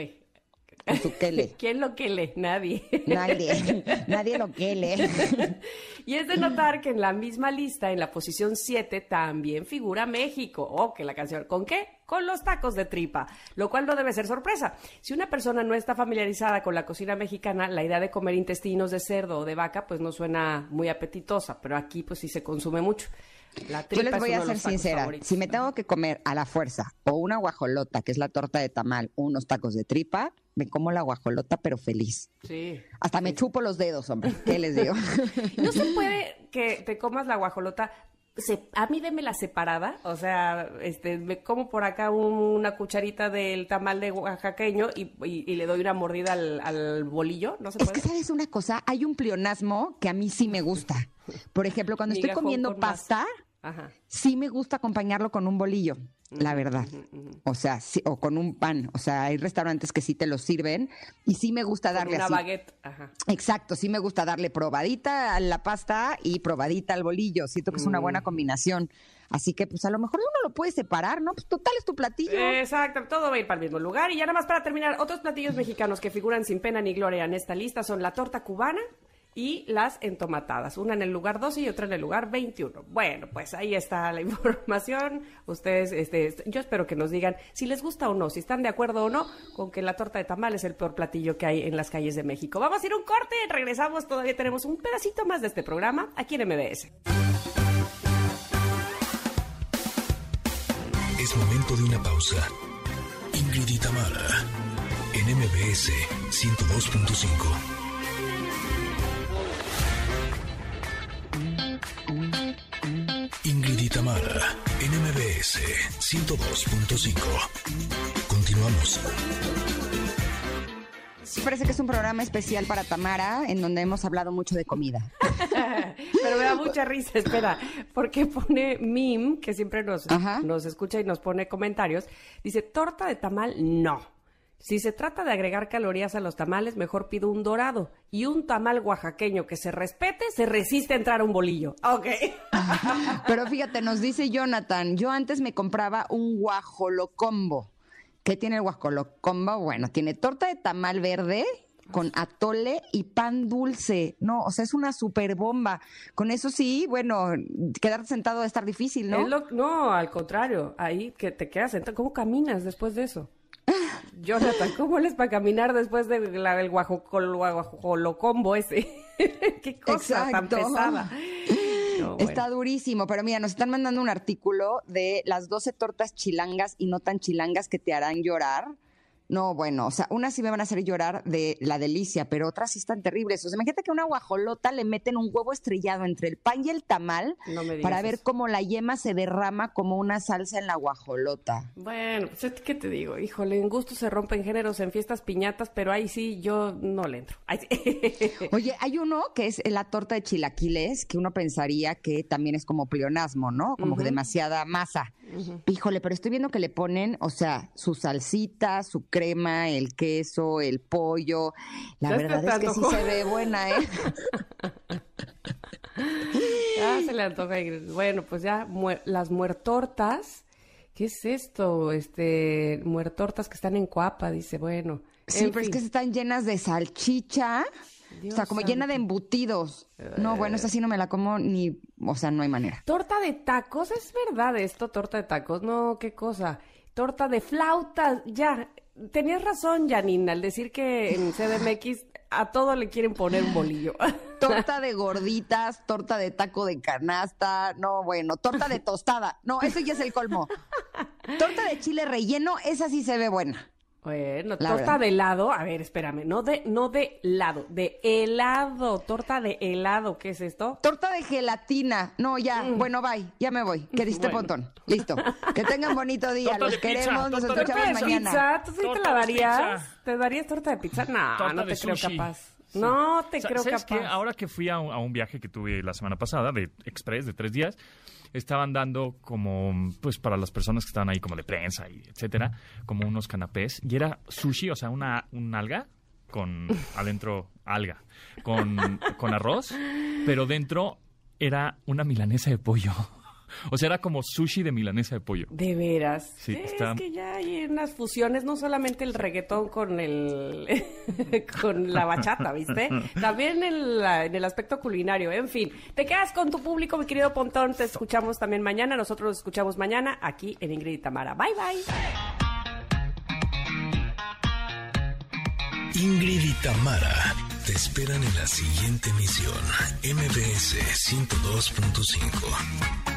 ¿Quién lo quele? Nadie. Nadie, nadie lo quiere. Y es de notar que en la misma lista, en la posición 7, también figura México. Oh, que la canción. ¿Con qué? Con los tacos de tripa, lo cual no debe ser sorpresa. Si una persona no está familiarizada con la cocina mexicana, la idea de comer intestinos de cerdo o de vaca, pues no suena muy apetitosa, pero aquí pues sí se consume mucho. La Yo les es voy a ser sincera. favoritos. Si me tengo que comer a la fuerza o una guajolota, que es la torta de tamal, o unos tacos de tripa, me como la guajolota, pero feliz. Sí. Hasta me chupo los dedos, hombre. ¿Qué les digo? No se puede que te comas la guajolota. se- a mí démela separada, o sea, este, me como por acá un- una cucharita del tamal de oaxaqueño y, y- y le doy una mordida al, al bolillo, ¿no se Es puede? que, ¿sabes una cosa? Hay un pleonasmo que a mí sí me gusta. Por ejemplo, cuando estoy comiendo más. Ajá. sí me gusta acompañarlo con un bolillo, la verdad. O sea, sí, o con un pan. O sea, hay restaurantes que sí te lo sirven y sí me gusta Con darle una así. baguette, ajá. Exacto, sí me gusta darle probadita a la pasta y probadita al bolillo. Siento que es una Mm. buena combinación. Así que, pues a lo mejor uno lo puede separar, ¿no? Pues total es tu platillo. Exacto, todo va a ir para el mismo lugar. Y ya nada más para terminar, otros platillos mexicanos que figuran sin pena ni gloria en esta lista son la torta cubana y las entomatadas. Una en el lugar 12 y otra en el lugar 21. Bueno, pues ahí está la información. Ustedes, este, yo espero que nos digan si les gusta o no, si están de acuerdo o no con que la torta de tamal es el peor platillo que hay en las calles de México. Vamos a ir un corte, regresamos, todavía tenemos un pedacito más de este programa aquí en MBS. Es momento de una pausa. Ingrid y Tamara, en MBS 102.5. Ingrid y Tamara, en MBS 102.5. Continuamos. Sí, parece que es un programa especial para Tamara, en donde hemos hablado mucho de comida. Pero me da mucha risa, espera, porque pone Mim, que siempre nos, Ajá. nos escucha y nos pone comentarios, dice, torta de tamal, no. Si se trata de agregar calorías a los tamales, mejor pido un dorado. Y un tamal oaxaqueño que se respete, se resiste a entrar a un bolillo. Ok. Pero fíjate, nos dice Jonathan, yo antes me compraba un guajolocombo. ¿Qué tiene el guajolocombo? Bueno, tiene torta de tamal verde con atole y pan dulce. No, o sea, es una super bomba. Con eso sí, bueno, quedarte sentado va a estar difícil, ¿no? Es lo- no, al contrario, ahí que te quedas sentado. ¿Cómo caminas después de eso? Jonathan, ¿cómo les para caminar después del guajolocombo ese? Qué cosa tan pesada. No, bueno. Está durísimo, pero mira, nos están mandando un artículo de las 12 tortas chilangas y no tan chilangas que te harán llorar. No, bueno, o sea, unas sí me van a hacer llorar de la delicia, pero otras sí están terribles. O sea, imagínate que a una guajolota le meten un huevo estrellado entre el pan y el tamal No para ver cómo la yema se derrama como una salsa en la guajolota. Bueno, pues ¿qué te digo? Híjole, en gusto se rompen géneros, en fiestas piñatas, pero ahí sí yo no le entro. Sí. Oye, hay uno que es la torta de chilaquiles, que uno pensaría que también es como pleonasmo, ¿no? Como que demasiada masa. Híjole, pero estoy viendo que le ponen, o sea, su salsita, su crema, el queso, el pollo. La Ya verdad es que sí se ve buena, ¿eh? Ah, se le antoja. Bueno, pues ya las muertortas. ¿Qué es esto? Este, muertortas que están en Cuapa, dice, bueno. Sí, en pero es que están llenas de salchicha. Dios o sea, como llena de embutidos. No, bueno, esa sí no me la como ni, o sea, no hay manera. Torta de tacos, ¿es verdad esto? Torta de tacos, no, qué cosa. Torta de flautas, ya. Tenías razón, Janine, al decir que en CDMX a todo le quieren poner un bolillo. Torta de gorditas, torta de taco de canasta, no, bueno, torta de tostada. No, eso ya es el colmo. Torta de chile relleno, esa sí se ve buena. Bueno, La torta verdad. de helado, a ver, espérame, no de, no de helado, de helado, torta de helado, ¿qué es esto? Torta de gelatina. No, ya, bueno, bye, ya me voy. Que diste Mm. Bueno. pontón. Listo. Que tengan bonito día. Torta Los de pizza, queremos, nos escuchamos ¿Torta de mañana. pizza? ¿Tú sí te la darías? pizza. ¿Te darías torta de pizza? No, Torta no te creo sushi. capaz. Sí. No te creo ¿Sabes capaz. qué? Ahora que fui a un, a un viaje que tuve la semana pasada de Express de tres días, estaban dando como, pues para las personas que estaban ahí como de prensa y etcétera, como unos canapés. Y era sushi, o sea, una, un alga con adentro alga, con, con arroz, pero dentro era una milanesa de pollo. O sea, era como sushi de milanesa de pollo. De veras. Sí, es está- que ya hay unas fusiones, no solamente el reggaetón con el con la bachata, ¿viste? También en, la- en el aspecto culinario. En fin, te quedas con tu público, mi querido Pontón. Te escuchamos también mañana. Nosotros nos escuchamos mañana aquí en Ingrid y Tamara. Bye, bye. Ingrid y Tamara te esperan en la siguiente emisión, MBS 102.5.